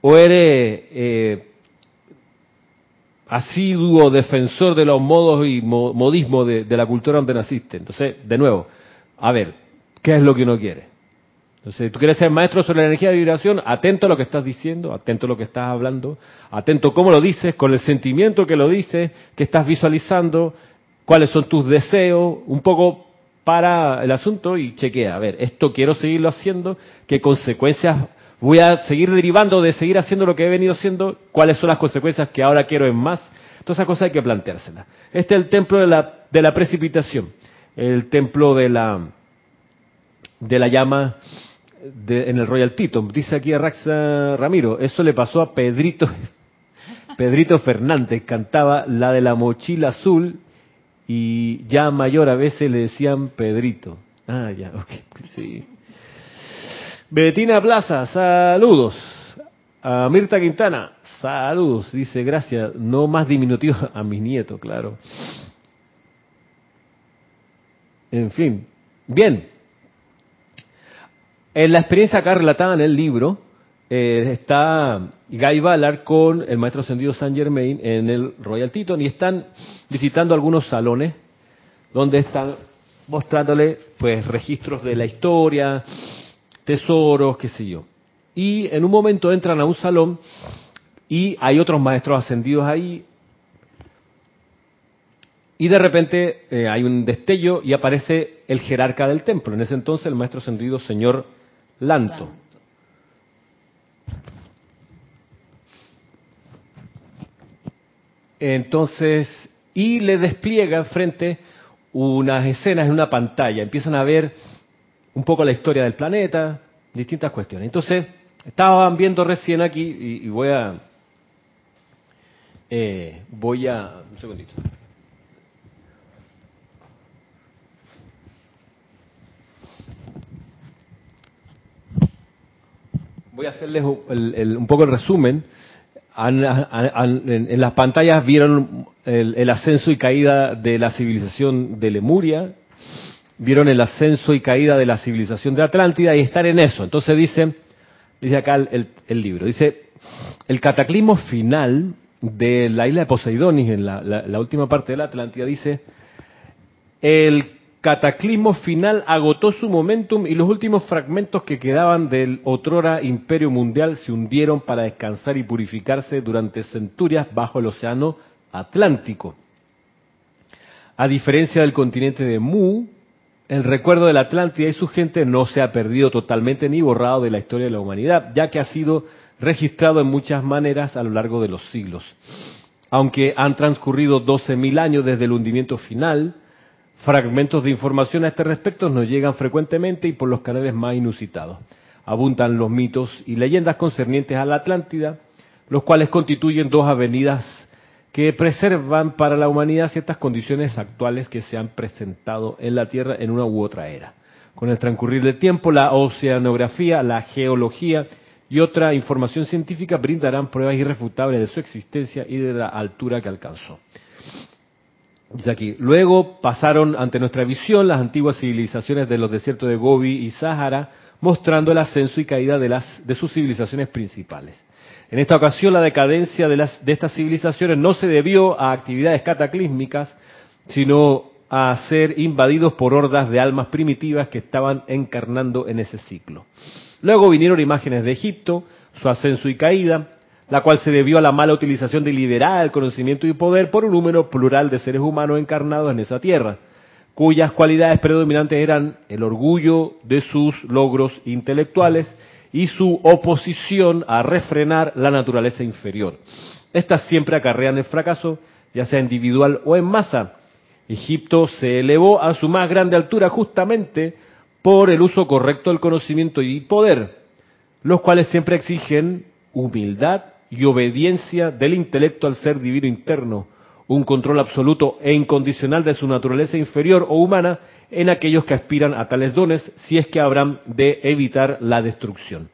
o eres eh, asiduo defensor de los modos y modismos de, la cultura donde naciste. Entonces, de nuevo, a ver, ¿qué es lo que uno quiere? Entonces, tú quieres ser maestro sobre la energía de vibración, atento a lo que estás diciendo, atento a lo que estás hablando, atento a cómo lo dices, con el sentimiento que lo dices, que estás visualizando, cuáles son tus deseos, un poco para el asunto y chequea, a ver, esto quiero seguirlo haciendo, qué consecuencias voy a seguir derivando de seguir haciendo lo que he venido haciendo, cuáles son las consecuencias que ahora quiero en más. Todas esas cosas hay que planteárselas. Este es el templo de la, de la precipitación, el templo de la, de la llama en el Royal Tito. Dice aquí a Raxa Ramiro, eso le pasó a Pedrito, Pedrito Fernández, cantaba la de la mochila azul y ya mayor a veces le decían Pedrito. Ah, ya, ok, sí. Betina Plaza, saludos. A Mirta Quintana, saludos. Dice, gracias. No más diminutivo a mi nieto, claro. En fin, bien. En la experiencia acá relatada en el libro, eh, está Guy Ballard con el maestro ascendido Saint Germain en el Royal Teton y están visitando algunos salones donde están mostrándole pues registros de la historia, tesoros, qué sé yo. Y en un momento entran a un salón y hay otros maestros ascendidos ahí. Y de repente eh, hay un destello y aparece el jerarca del templo. En ese entonces el maestro ascendido, señor Lanto. Entonces, y le despliega frente unas escenas en una pantalla. Empiezan a ver un poco la historia del planeta, distintas cuestiones. Entonces, estaban viendo recién aquí, y, voy a... Eh, voy a... Un segundito. Voy a hacerles un poco el resumen. en, las pantallas vieron el ascenso y caída de la civilización de Lemuria, vieron el ascenso y caída de la civilización de Atlántida y estar en eso. Entonces dice, dice acá el, libro, dice, el cataclismo final de la isla de Poseidonis, en la, última parte de la Atlántida, dice, el cataclismo final agotó su momentum y los últimos fragmentos que quedaban del otrora imperio mundial se hundieron para descansar y purificarse durante centurias bajo el océano Atlántico. A diferencia del continente de Mu, el recuerdo de la Atlántida y su gente no se ha perdido totalmente ni borrado de la historia de la humanidad, ya que ha sido registrado en muchas maneras a lo largo de los siglos. Aunque han transcurrido 12.000 años desde el hundimiento final, fragmentos de información a este respecto nos llegan frecuentemente y por los canales más inusitados. Abundan los mitos y leyendas concernientes a la Atlántida, los cuales constituyen dos avenidas que preservan para la humanidad ciertas condiciones actuales que se han presentado en la Tierra en una u otra era. Con el transcurrir del tiempo, la oceanografía, la geología y otra información científica brindarán pruebas irrefutables de su existencia y de la altura que alcanzó. Dice aquí, luego pasaron ante nuestra visión las antiguas civilizaciones de los desiertos de Gobi y Sahara, mostrando el ascenso y caída de, las, de sus civilizaciones principales. En esta ocasión la decadencia de, las, de estas civilizaciones no se debió a actividades cataclísmicas, sino a ser invadidos por hordas de almas primitivas que estaban encarnando en ese ciclo. Luego vinieron imágenes de Egipto, su ascenso y caída, la cual se debió a la mala utilización deliberada del conocimiento y poder por un número plural de seres humanos encarnados en esa tierra, cuyas cualidades predominantes eran el orgullo de sus logros intelectuales y su oposición a refrenar la naturaleza inferior. Estas siempre acarrean el fracaso, ya sea individual o en masa. Egipto se elevó a su más grande altura justamente por el uso correcto del conocimiento y poder, los cuales siempre exigen humildad y obediencia del intelecto al ser divino interno, un control absoluto e incondicional de su naturaleza inferior o humana en aquellos que aspiran a tales dones, si es que habrán de evitar la destrucción.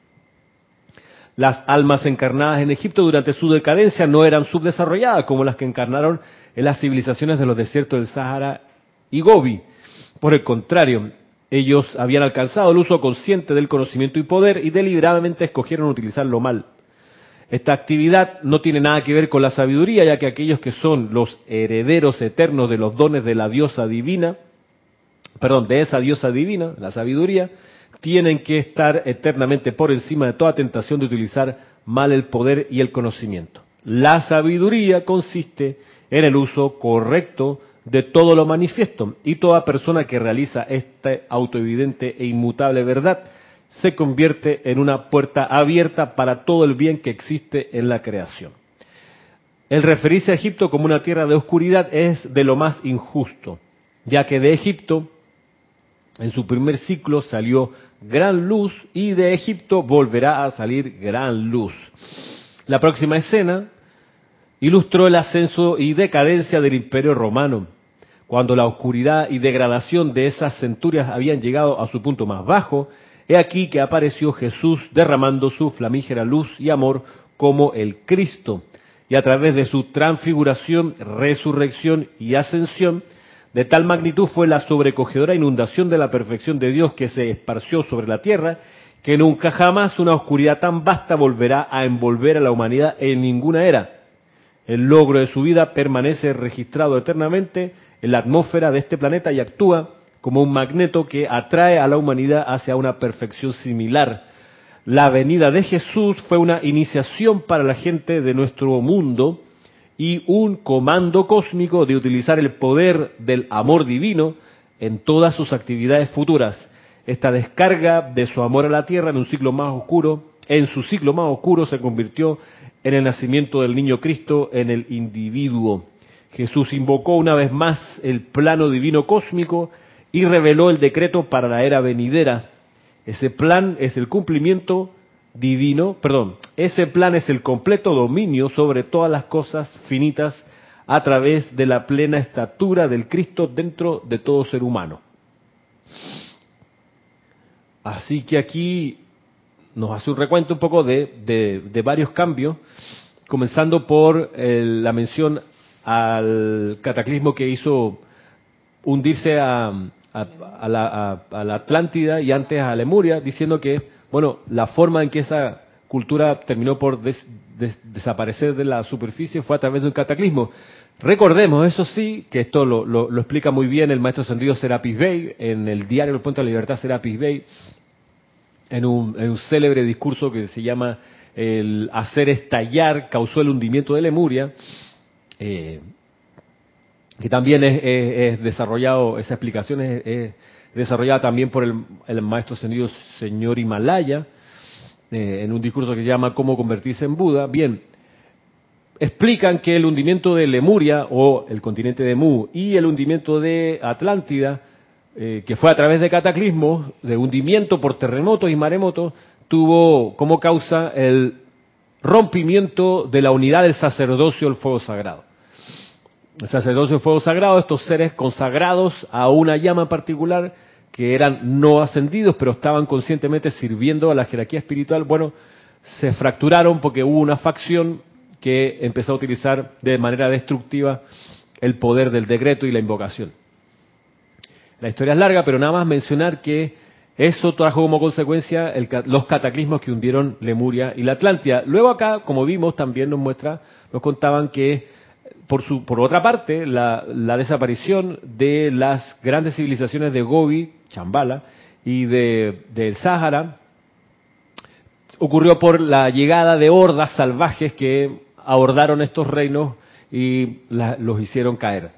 Las almas encarnadas en Egipto durante su decadencia no eran subdesarrolladas como las que encarnaron en las civilizaciones de los desiertos del Sahara y Gobi. Por el contrario, ellos habían alcanzado el uso consciente del conocimiento y poder y deliberadamente escogieron utilizarlo mal. Esta actividad no tiene nada que ver con la sabiduría, ya que aquellos que son los herederos eternos de los dones de la diosa divina, perdón, de esa diosa divina, la sabiduría, tienen que estar eternamente por encima de toda tentación de utilizar mal el poder y el conocimiento. La sabiduría consiste en el uso correcto de todo lo manifiesto y toda persona que realiza esta autoevidente e inmutable verdad se convierte en una puerta abierta para todo el bien que existe en la creación. El referirse a Egipto como una tierra de oscuridad es de lo más injusto, ya que de Egipto en su primer ciclo salió gran luz y de Egipto volverá a salir gran luz. La próxima escena ilustró el ascenso y decadencia del imperio romano, cuando la oscuridad y degradación de esas centurias habían llegado a su punto más bajo, he aquí que apareció Jesús derramando su flamígera luz y amor como el Cristo, y a través de su transfiguración, resurrección y ascensión, de tal magnitud fue la sobrecogedora inundación de la perfección de Dios que se esparció sobre la tierra, que nunca jamás una oscuridad tan vasta volverá a envolver a la humanidad en ninguna era. El logro de su vida permanece registrado eternamente en la atmósfera de este planeta y actúa como un magneto que atrae a la humanidad hacia una perfección similar. La venida de Jesús fue una iniciación para la gente de nuestro mundo y un comando cósmico de utilizar el poder del amor divino en todas sus actividades futuras. Esta descarga de su amor a la tierra en un ciclo más oscuro, en su ciclo más oscuro se convirtió en el nacimiento del niño Cristo en el individuo. Jesús invocó una vez más el plano divino cósmico y reveló el decreto para la era venidera. Ese plan es el cumplimiento divino, perdón, ese plan es el completo dominio sobre todas las cosas finitas a través de la plena estatura del Cristo dentro de todo ser humano. Así que aquí nos hace un recuento un poco de, de, varios cambios, comenzando por la mención al cataclismo que hizo hundirse a, la, Atlántida y antes a Lemuria, diciendo que, bueno, la forma en que esa cultura terminó por desaparecer de la superficie fue a través de un cataclismo. Recordemos, eso sí, que esto lo, explica muy bien el maestro sentido Serapis Bey, en el diario El Puente de la Libertad Serapis Bey, en un, célebre discurso que se llama El hacer estallar causó el hundimiento de Lemuria. Eh, que también es, desarrollado, esa explicación es, desarrollada también por el, maestro ascendido señor Himalaya, eh, en un discurso que se llama Cómo convertirse en Buda. Bien, explican que el hundimiento de Lemuria, o el continente de Mu, y el hundimiento de Atlántida, eh, que fue a través de cataclismos, de hundimiento por terremotos y maremotos, tuvo como causa el rompimiento de la unidad del sacerdocio del fuego sagrado el sacerdocio fuego sagrado, estos seres consagrados a una llama particular que eran no ascendidos, pero estaban conscientemente sirviendo a la jerarquía espiritual, bueno, se fracturaron porque hubo una facción que empezó a utilizar de manera destructiva el poder del decreto y la invocación. La historia es larga, pero nada más mencionar que eso trajo como consecuencia los cataclismos que hundieron Lemuria y la Atlántida. Luego acá, como vimos, también nos muestra, nos contaban que por, su, por otra parte, la, desaparición de las grandes civilizaciones de Gobi, Chambala, y de, del Sáhara ocurrió por la llegada de hordas salvajes que abordaron estos reinos y los hicieron caer.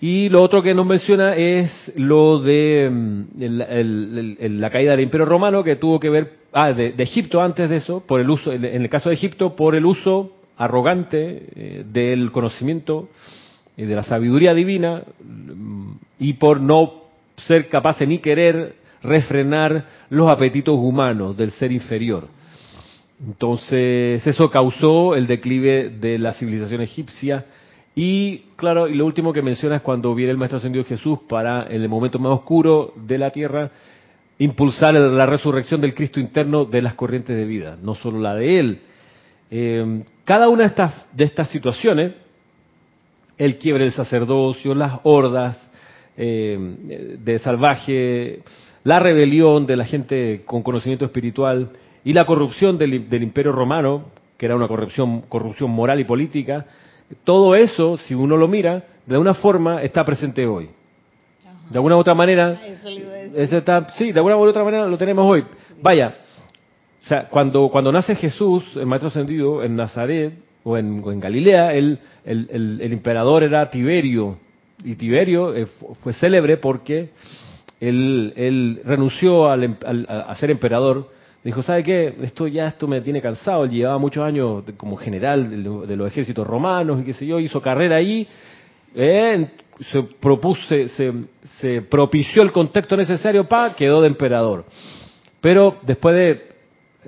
Y lo otro que nos menciona es lo de mm, la caída del Imperio Romano, que tuvo que ver, ah, de, de, Egipto antes de eso, por el uso, en el caso de Egipto, por el uso arrogante eh, del conocimiento y de la sabiduría divina mm, y por no ser capaces ni querer refrenar los apetitos humanos del ser inferior. Entonces, eso causó el declive de la civilización egipcia. Y claro, y lo último que menciona es cuando viene el Maestro Ascendido Jesús para, en el momento más oscuro de la tierra, impulsar la resurrección del Cristo interno de las corrientes de vida, no solo la de Él. Eh, cada una de estas, de estas situaciones, el quiebre del sacerdocio, las hordas eh, de salvaje, la rebelión de la gente con conocimiento espiritual y la corrupción del, del imperio romano, que era una corrupción, corrupción moral y política, todo eso, si uno lo mira, de alguna forma está presente hoy. De alguna u otra manera, eso está, sí, de alguna u otra manera lo tenemos hoy. Vaya, o sea, cuando, cuando nace Jesús, el Maestro Ascendido, en Nazaret o en, Galilea, el, el, el, emperador era Tiberio. Y Tiberio eh, fue célebre porque él, él renunció al, al, a ser emperador. Dijo, ¿sabe qué? Esto ya esto me tiene cansado. Él llevaba muchos años como general de, de los ejércitos romanos y qué sé yo, hizo carrera ahí. Eh, se propuso, se, se, propició el contexto necesario para, quedó de emperador. Pero después de,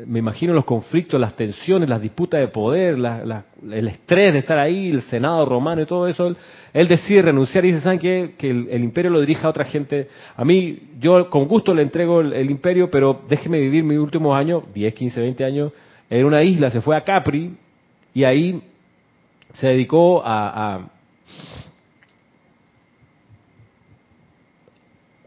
me imagino los conflictos, las tensiones, las disputas de poder, el estrés de estar ahí, el Senado romano y todo eso, él, decide renunciar y dice, ¿saben qué? Que el, imperio lo dirija a otra gente. A mí, yo con gusto le entrego el, el imperio, pero déjeme vivir mis últimos años, 10, 15, 20 años, en una isla, se fue a Capri y ahí se dedicó a, a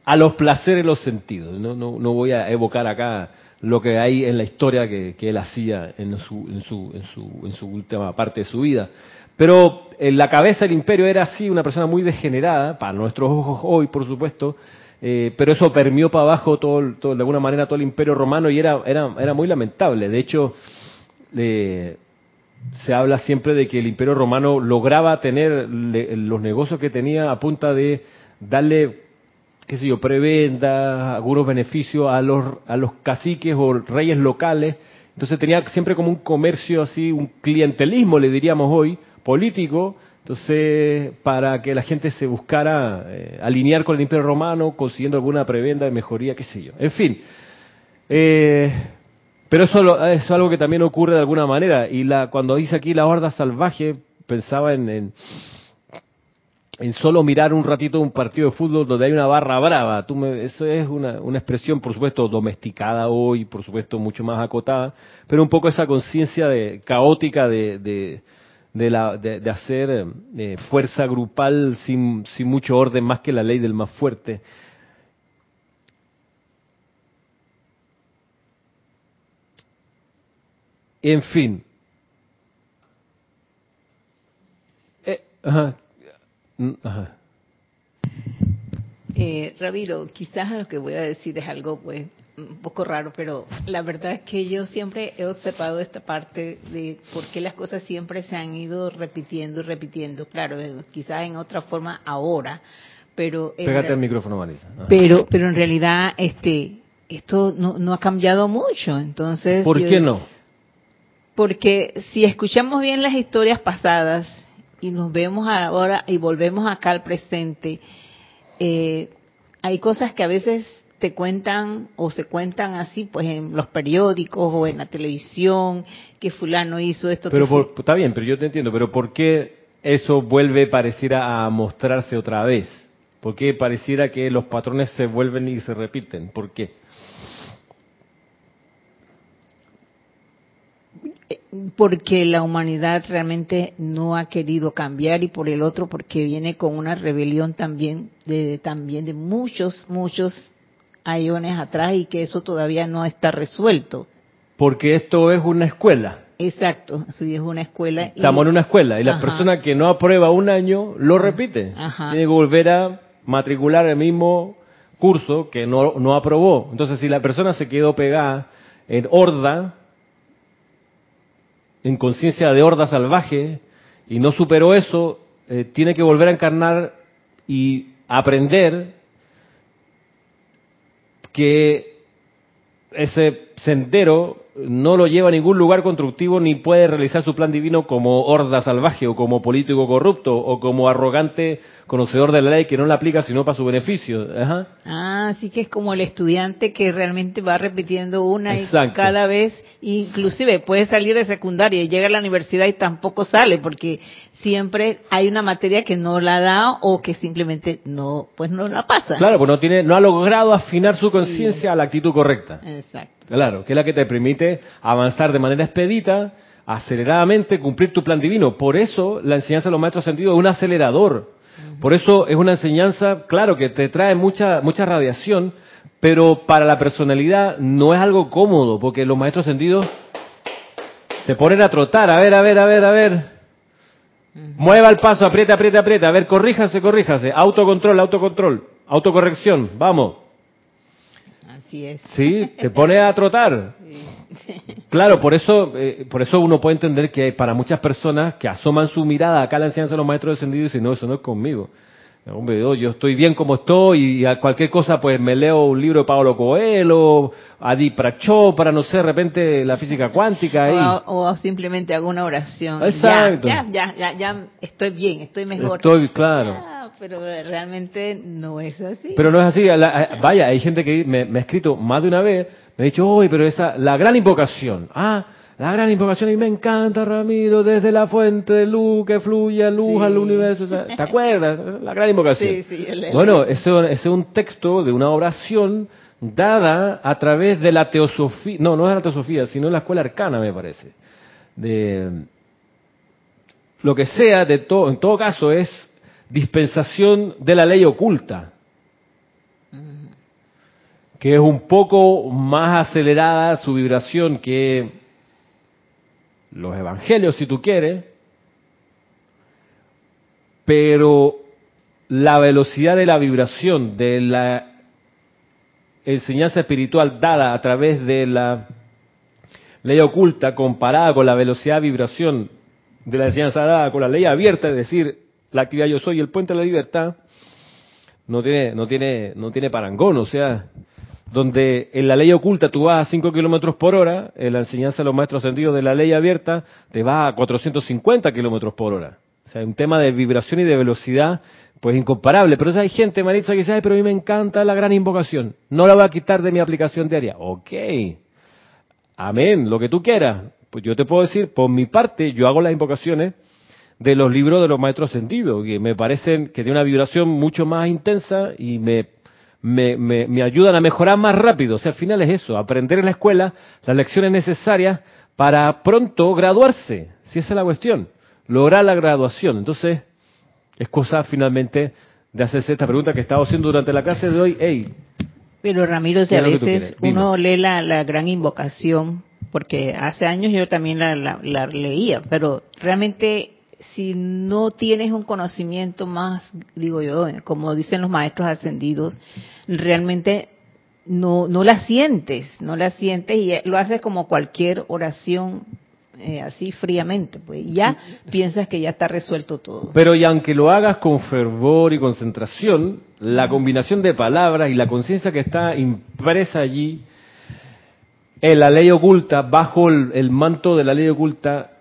a los placeres los sentidos. No, no, no, voy a evocar acá lo que hay en la historia que, él hacía en su, en, su, en, su, en su última parte de su vida. Pero en la cabeza del imperio era así, una persona muy degenerada, para nuestros ojos hoy, por supuesto, eh, pero eso permió para abajo todo, todo, de alguna manera todo el imperio romano y era, era, muy lamentable. De hecho, eh, se habla siempre de que el imperio romano lograba tener los negocios que tenía a punta de darle qué sé yo, prebenda, algunos beneficios a los, a los caciques o reyes locales. Entonces tenía siempre como un comercio así, un clientelismo, le diríamos hoy, político, entonces para que la gente se buscara eh, alinear con el Imperio Romano, consiguiendo alguna prebenda de mejoría, qué sé yo. En fin, eh, pero eso, es algo que también ocurre de alguna manera. Y la, cuando dice aquí la horda salvaje, pensaba en, en en solo mirar un ratito un partido de fútbol donde hay una barra brava. Tú me, eso es una, una, expresión, por supuesto, domesticada hoy, por supuesto, mucho más acotada, pero un poco esa conciencia de, caótica de, de, de, la, de, hacer eh, fuerza grupal sin, sin mucho orden, más que la ley del más fuerte. En fin. Eh, ajá, Ajá. Eh, Rabiro, quizás lo que voy a decir es algo pues un poco raro, pero la verdad es que yo siempre he observado esta parte de por qué las cosas siempre se han ido repitiendo y repitiendo. Claro, quizás en otra forma ahora, pero pégate al micrófono, Marisa. Pero, pero en realidad, este, esto no, no ha cambiado mucho. Entonces, ¿por qué no? Porque si escuchamos bien las historias pasadas y nos vemos ahora y volvemos acá al presente, eh, hay cosas que a veces te cuentan o se cuentan así, pues en los periódicos o en la televisión, que fulano hizo esto. Pero por, está bien, pero yo te entiendo, pero ¿por qué eso vuelve pareciera a mostrarse otra vez? ¿Por qué pareciera que los patrones se vuelven y se repiten? ¿Por qué? Porque la humanidad realmente no ha querido cambiar y por el otro porque viene con una rebelión también de también de muchos muchos años atrás y que eso todavía no está resuelto. Porque esto es una escuela. Exacto, sí, es una escuela. Estamos en una escuela y la persona que no aprueba un año lo repite. Ajá. Tiene que volver a matricular el mismo curso que no, no aprobó. Entonces, si la persona se quedó pegada en horda, en conciencia de horda salvaje y no superó eso, eh, tiene que volver a encarnar y aprender que ese sendero no lo lleva a ningún lugar constructivo ni puede realizar su plan divino como horda salvaje o como político corrupto o como arrogante conocedor de la ley que no la aplica sino para su beneficio. Ajá. Ah, así que es como el estudiante que realmente va repitiendo una Exacto. y cada vez, inclusive puede salir de secundaria y llega a la universidad y tampoco sale porque siempre hay una materia que no la da o que simplemente no, pues no la pasa. Claro, pues no tiene, no ha logrado afinar su conciencia a la actitud correcta. Exacto. Claro, que es la que te permite avanzar de manera expedita, aceleradamente, cumplir tu plan divino. Por eso la enseñanza de los maestros sentidos es un acelerador. Por eso es una enseñanza, claro, que te trae mucha, mucha radiación, pero para la personalidad no es algo cómodo, porque los maestros sentidos te ponen a trotar, a ver, a ver, a ver, a ver. Mueva el paso, aprieta, aprieta, aprieta. A ver, corríjase, corríjase. Autocontrol, autocontrol. Autocorrección, vamos. Así es. Sí, te pone a trotar. Claro, por eso, eh, por eso uno puede entender que para muchas personas que asoman su mirada acá a la enseñanza de los maestros descendidos y dicen, no, eso no es conmigo. Hombre, yo, estoy bien como estoy y a cualquier cosa pues me leo un libro de Pablo Coelho, Adi Pracho, para no sé, de repente la física cuántica. ahí. O, o simplemente hago una oración. Exacto. Ya, ya, ya, ya, ya estoy bien, estoy mejor. Estoy, claro. Pero realmente no es así. Pero no es así. la- vaya, hay gente que me, me ha escrito más de una vez, me ha dicho, uy, pero esa, la gran invocación. Ah, la gran invocación y me encanta, Ramiro, desde la fuente de luz que fluye luz Sí. al universo. O sea, ¿Te acuerdas? La gran invocación. Sí, sí, yo Bueno, ese, ese es un texto de una oración dada a través de la teosofía, no, no es la teosofía, sino la escuela arcana, me parece. De, lo que sea, de todo, en todo caso, es dispensación de la ley oculta, que es un poco más acelerada su vibración que los evangelios, si tú quieres, pero la velocidad de la vibración de la enseñanza espiritual dada a través de la ley oculta comparada con la velocidad de vibración de la enseñanza dada con la ley abierta, es decir, la actividad yo soy y el puente de la libertad, no tiene, no tiene, no tiene parangón, o sea, donde en la ley oculta tú vas a 5 kilómetros por hora, en la enseñanza de los maestros ascendidos de la ley abierta te vas a 450 kilómetros por hora. O sea, un tema de vibración y de velocidad, pues incomparable. Pero hay gente, Maritza, que dice, ay, pero a mí me encanta la gran invocación. No la voy a quitar de mi aplicación diaria. Ok. Amén, lo que tú quieras. Pues yo te puedo decir, por mi parte, yo hago las invocaciones de los libros de los maestros sentidos, que me parecen que tienen una vibración mucho más intensa y me, me, me, me ayudan a mejorar más rápido. O sea, al final es eso, aprender en la escuela las lecciones necesarias para pronto graduarse, si esa es la cuestión, lograr la graduación. Entonces, es cosa finalmente de hacerse esta pregunta que he estado haciendo durante la clase de hoy. Hey, Pero Ramiro, si a ¿Qué es lo que tú veces uno lee la, la gran invocación, porque hace años yo también la, la- la leía, pero realmente si no tienes un conocimiento más, digo yo, como dicen los maestros ascendidos, realmente no, no la sientes, no la sientes y lo haces como cualquier oración eh, así fríamente, pues ya piensas que ya está resuelto todo. Pero y aunque lo hagas con fervor y concentración, la combinación de palabras y la conciencia que está impresa allí en la ley oculta, bajo el, el manto de la ley oculta,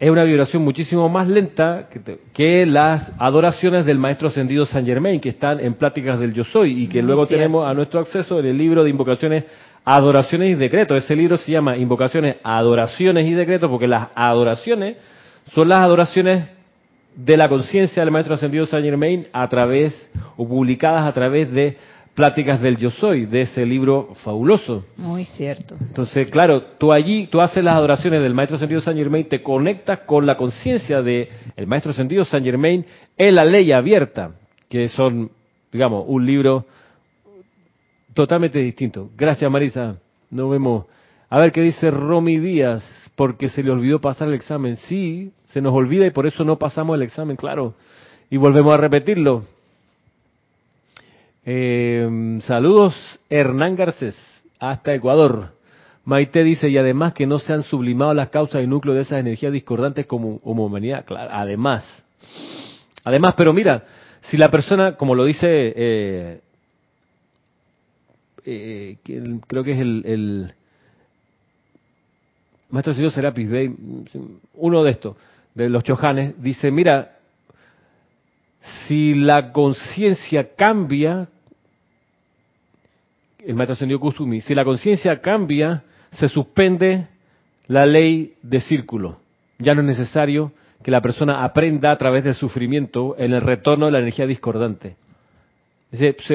es una vibración muchísimo más lenta que, te- que las adoraciones del maestro ascendido San Germain, que están en pláticas del Yo Soy y que Muy luego cierto. tenemos a nuestro acceso en el libro de invocaciones, adoraciones y decretos. Ese libro se llama Invocaciones, adoraciones y decretos, porque las adoraciones son las adoraciones de la conciencia del maestro ascendido Saint Germain a través o publicadas a través de pláticas del yo soy de ese libro fabuloso. Muy cierto. entonces claro tú allí tú haces las adoraciones del maestro ascendido Saint Germain te conectas con la conciencia de el maestro ascendido Saint Germain en la ley abierta que son digamos un libro totalmente distinto. Gracias Marisa. Nos vemos. A ver qué dice Romy Díaz porque se le olvidó pasar el examen. Sí se nos olvida y por eso no pasamos el examen claro. Y volvemos a repetirlo eh, saludos Hernán Garcés hasta Ecuador Maite dice, y además que no se han sublimado las causas y núcleos de esas energías discordantes como, humanidad. Claro, además. Además, pero mira, si la persona, como lo dice, eh, eh, creo que es el, el, Maestro Señor Serapis Bey, uno de estos, de los chojanes, dice, mira, si la conciencia cambia, el Maestro si la conciencia cambia, se suspende la ley de círculo. Ya no es necesario que la persona aprenda a través del sufrimiento en el retorno de la energía discordante.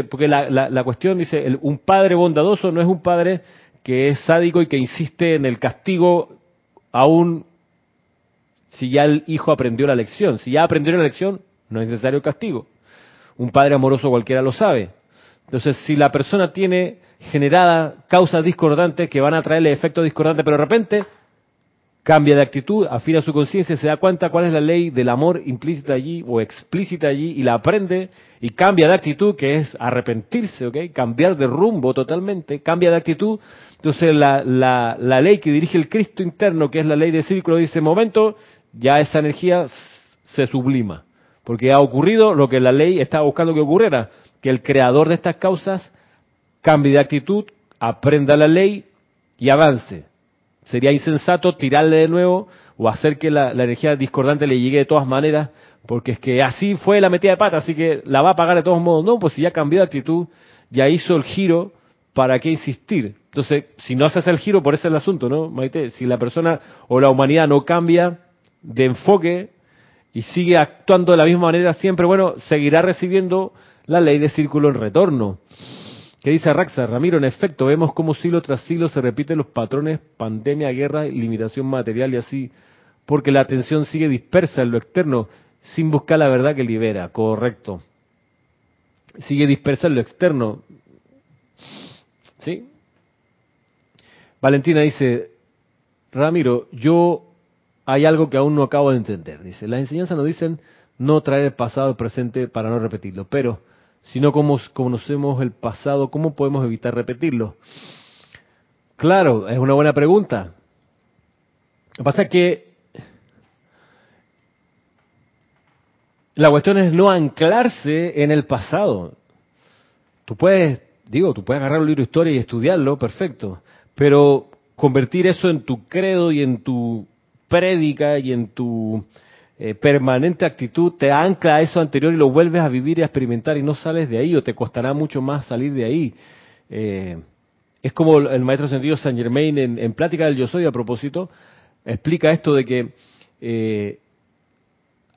Porque la, cuestión dice, un padre bondadoso no es un padre que es sádico y que insiste en el castigo aún si ya el hijo aprendió la lección. Si ya aprendió la lección, no es necesario castigo. Un padre amoroso cualquiera lo sabe. Entonces, si la persona tiene generada causas discordantes que van a traerle efectos discordantes, pero de repente cambia de actitud, afina su conciencia, se da cuenta cuál es la ley del amor implícita allí o explícita allí y la aprende y cambia de actitud, que es arrepentirse, ¿ok? Cambiar de rumbo totalmente, cambia de actitud. Entonces la, la, la ley que dirige el Cristo interno, que es la ley del círculo, dice, momento, ya esa energía se sublima, porque ha ocurrido lo que la ley estaba buscando que ocurriera, que el creador de estas causas cambie de actitud, aprenda la ley y avance Sería insensato tirarle de nuevo o hacer que la, energía discordante le llegue de todas maneras, porque es que así fue la metida de pata, así que la va a pagar de todos modos. No, pues si ya cambió de actitud, ya hizo el giro, ¿para qué insistir? Entonces, si no haces el giro, por ese es el asunto, ¿no, Maite? Si la persona o la humanidad no cambia de enfoque y sigue actuando de la misma manera siempre, bueno, seguirá recibiendo la ley de círculo en retorno. ¿Qué dice Raxa? Ramiro, en efecto, vemos cómo siglo tras siglo se repiten los patrones pandemia, guerra, limitación material y así, porque la atención sigue dispersa en lo externo sin buscar la verdad que libera. Correcto. Sigue dispersa en lo externo. ¿Sí? Valentina dice, Ramiro, yo hay algo que aún no acabo de entender. Dice, las enseñanzas nos dicen no traer el pasado al presente para no repetirlo, pero si no conocemos el pasado, ¿cómo podemos evitar repetirlo? Claro, es una buena pregunta. Lo que pasa es que la cuestión es no anclarse en el pasado. Tú puedes, digo, tú puedes agarrar un libro de historia y estudiarlo, perfecto, pero convertir eso en tu credo y en tu prédica y en tu eh, permanente actitud te ancla a eso anterior y lo vuelves a vivir y a experimentar y no sales de ahí o te costará mucho más salir de ahí. Eh, es como el maestro sentido Saint Germain en, Plática del Yo Soy a propósito, explica esto de que eh,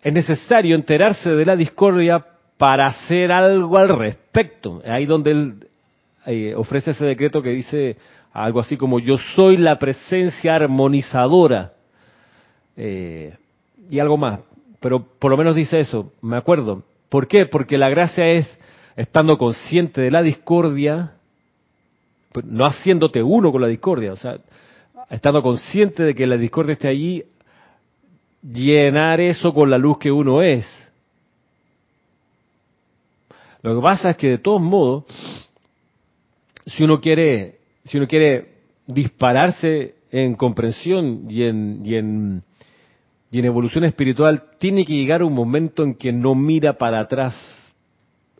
es necesario enterarse de la discordia para hacer algo al respecto. Ahí donde él ofrece ese decreto que dice algo así como yo soy la presencia armonizadora. Y algo más, pero por lo menos dice eso, me acuerdo. ¿Por qué? Porque la gracia es estando consciente de la discordia, pues, no haciéndote uno con la discordia, o sea, estando consciente de que la discordia esté allí, llenar eso con la luz que uno es. Lo que pasa es que de todos modos, si uno quiere, si uno quiere dispararse en comprensión y en, y en y en evolución espiritual tiene que llegar un momento en que no mira para atrás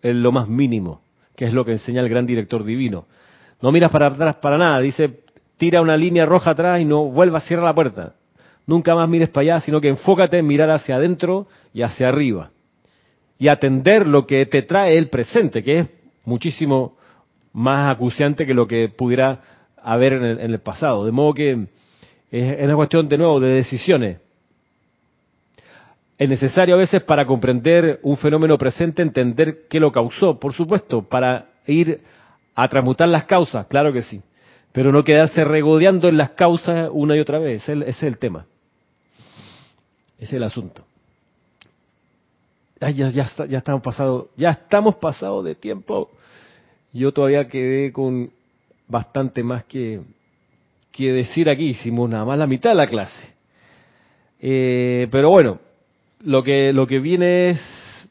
en lo más mínimo, que es lo que enseña el gran director divino. No miras para atrás para nada, dice, tira una línea roja atrás y no vuelva a cerrar la puerta. Nunca más mires para allá, sino que enfócate en mirar hacia adentro y hacia arriba. Y atender lo que te trae el presente, que es muchísimo más acuciante que lo que pudiera haber en el, pasado. De modo que es una cuestión de nuevo de decisiones es necesario a veces para comprender un fenómeno presente entender qué lo causó, por supuesto, para ir a transmutar las causas, claro que sí, pero no quedarse regodeando en las causas una y otra vez, ese es el tema, ese es el asunto. ya, ya, ya estamos pasados, ya estamos de tiempo. Yo todavía quedé con bastante más que, que decir aquí, hicimos nada más la mitad de la clase. Eh, pero bueno, lo que, lo que viene es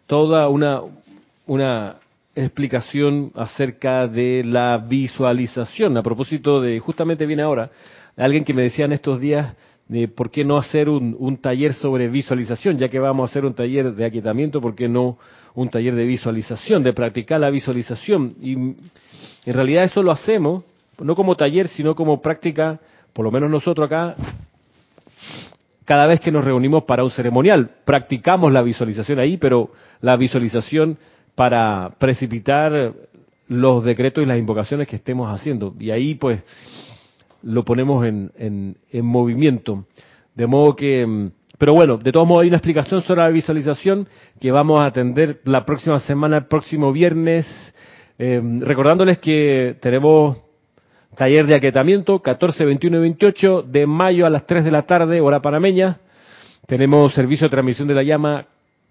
toda una, una explicación acerca de la visualización. A propósito de, justamente viene ahora, alguien que me decía en estos días de por qué no hacer un, un, taller sobre visualización, ya que vamos a hacer un taller de aquietamiento, ¿por qué no un taller de visualización, de practicar la visualización? Y en realidad eso lo hacemos, no como taller, sino como práctica, por lo menos nosotros acá, cada vez que nos reunimos para un ceremonial. Practicamos la visualización ahí, pero la visualización para precipitar los decretos y las invocaciones que estemos haciendo. Y ahí pues lo ponemos en, en, movimiento. De modo que, mm, pero bueno, de todos modos hay una explicación sobre la visualización que vamos a atender la próxima semana, el próximo viernes, eh, recordándoles que tenemos taller de aquietamiento 14, 21 y 28 de mayo a las 3 de la tarde, hora panameña. Tenemos servicio de transmisión de la llama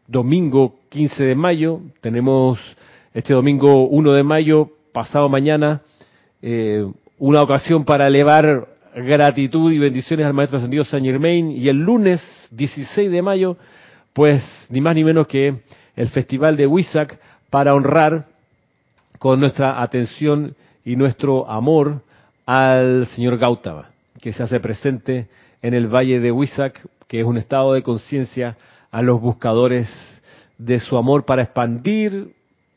domingo 15 de mayo. Tenemos este domingo 1 de mayo, pasado mañana, eh, una ocasión para elevar gratitud y bendiciones al Maestro Ascendido San Germain. Y el lunes 16 de mayo, pues ni más ni menos que el Festival de Huizac para honrar con nuestra atención y nuestro amor al señor Gautama, que se hace presente en el Valle de Huizac, que es un estado de conciencia a los buscadores de su amor para expandir,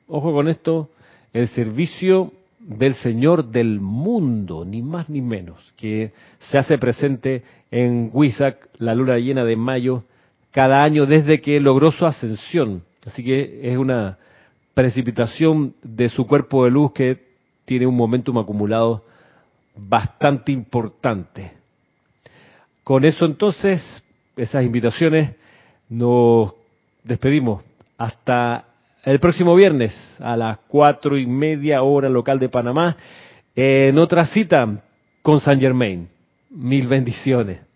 ojo con esto, el servicio del Señor del mundo, ni más ni menos, que se hace presente en Huizac, la luna llena de mayo, cada año desde que logró su ascensión. Así que es una precipitación de su cuerpo de luz que tiene un momentum acumulado bastante importante. Con eso entonces, esas invitaciones, nos despedimos hasta el próximo viernes a las cuatro y media hora local de Panamá, en otra cita con San Germain. Mil bendiciones.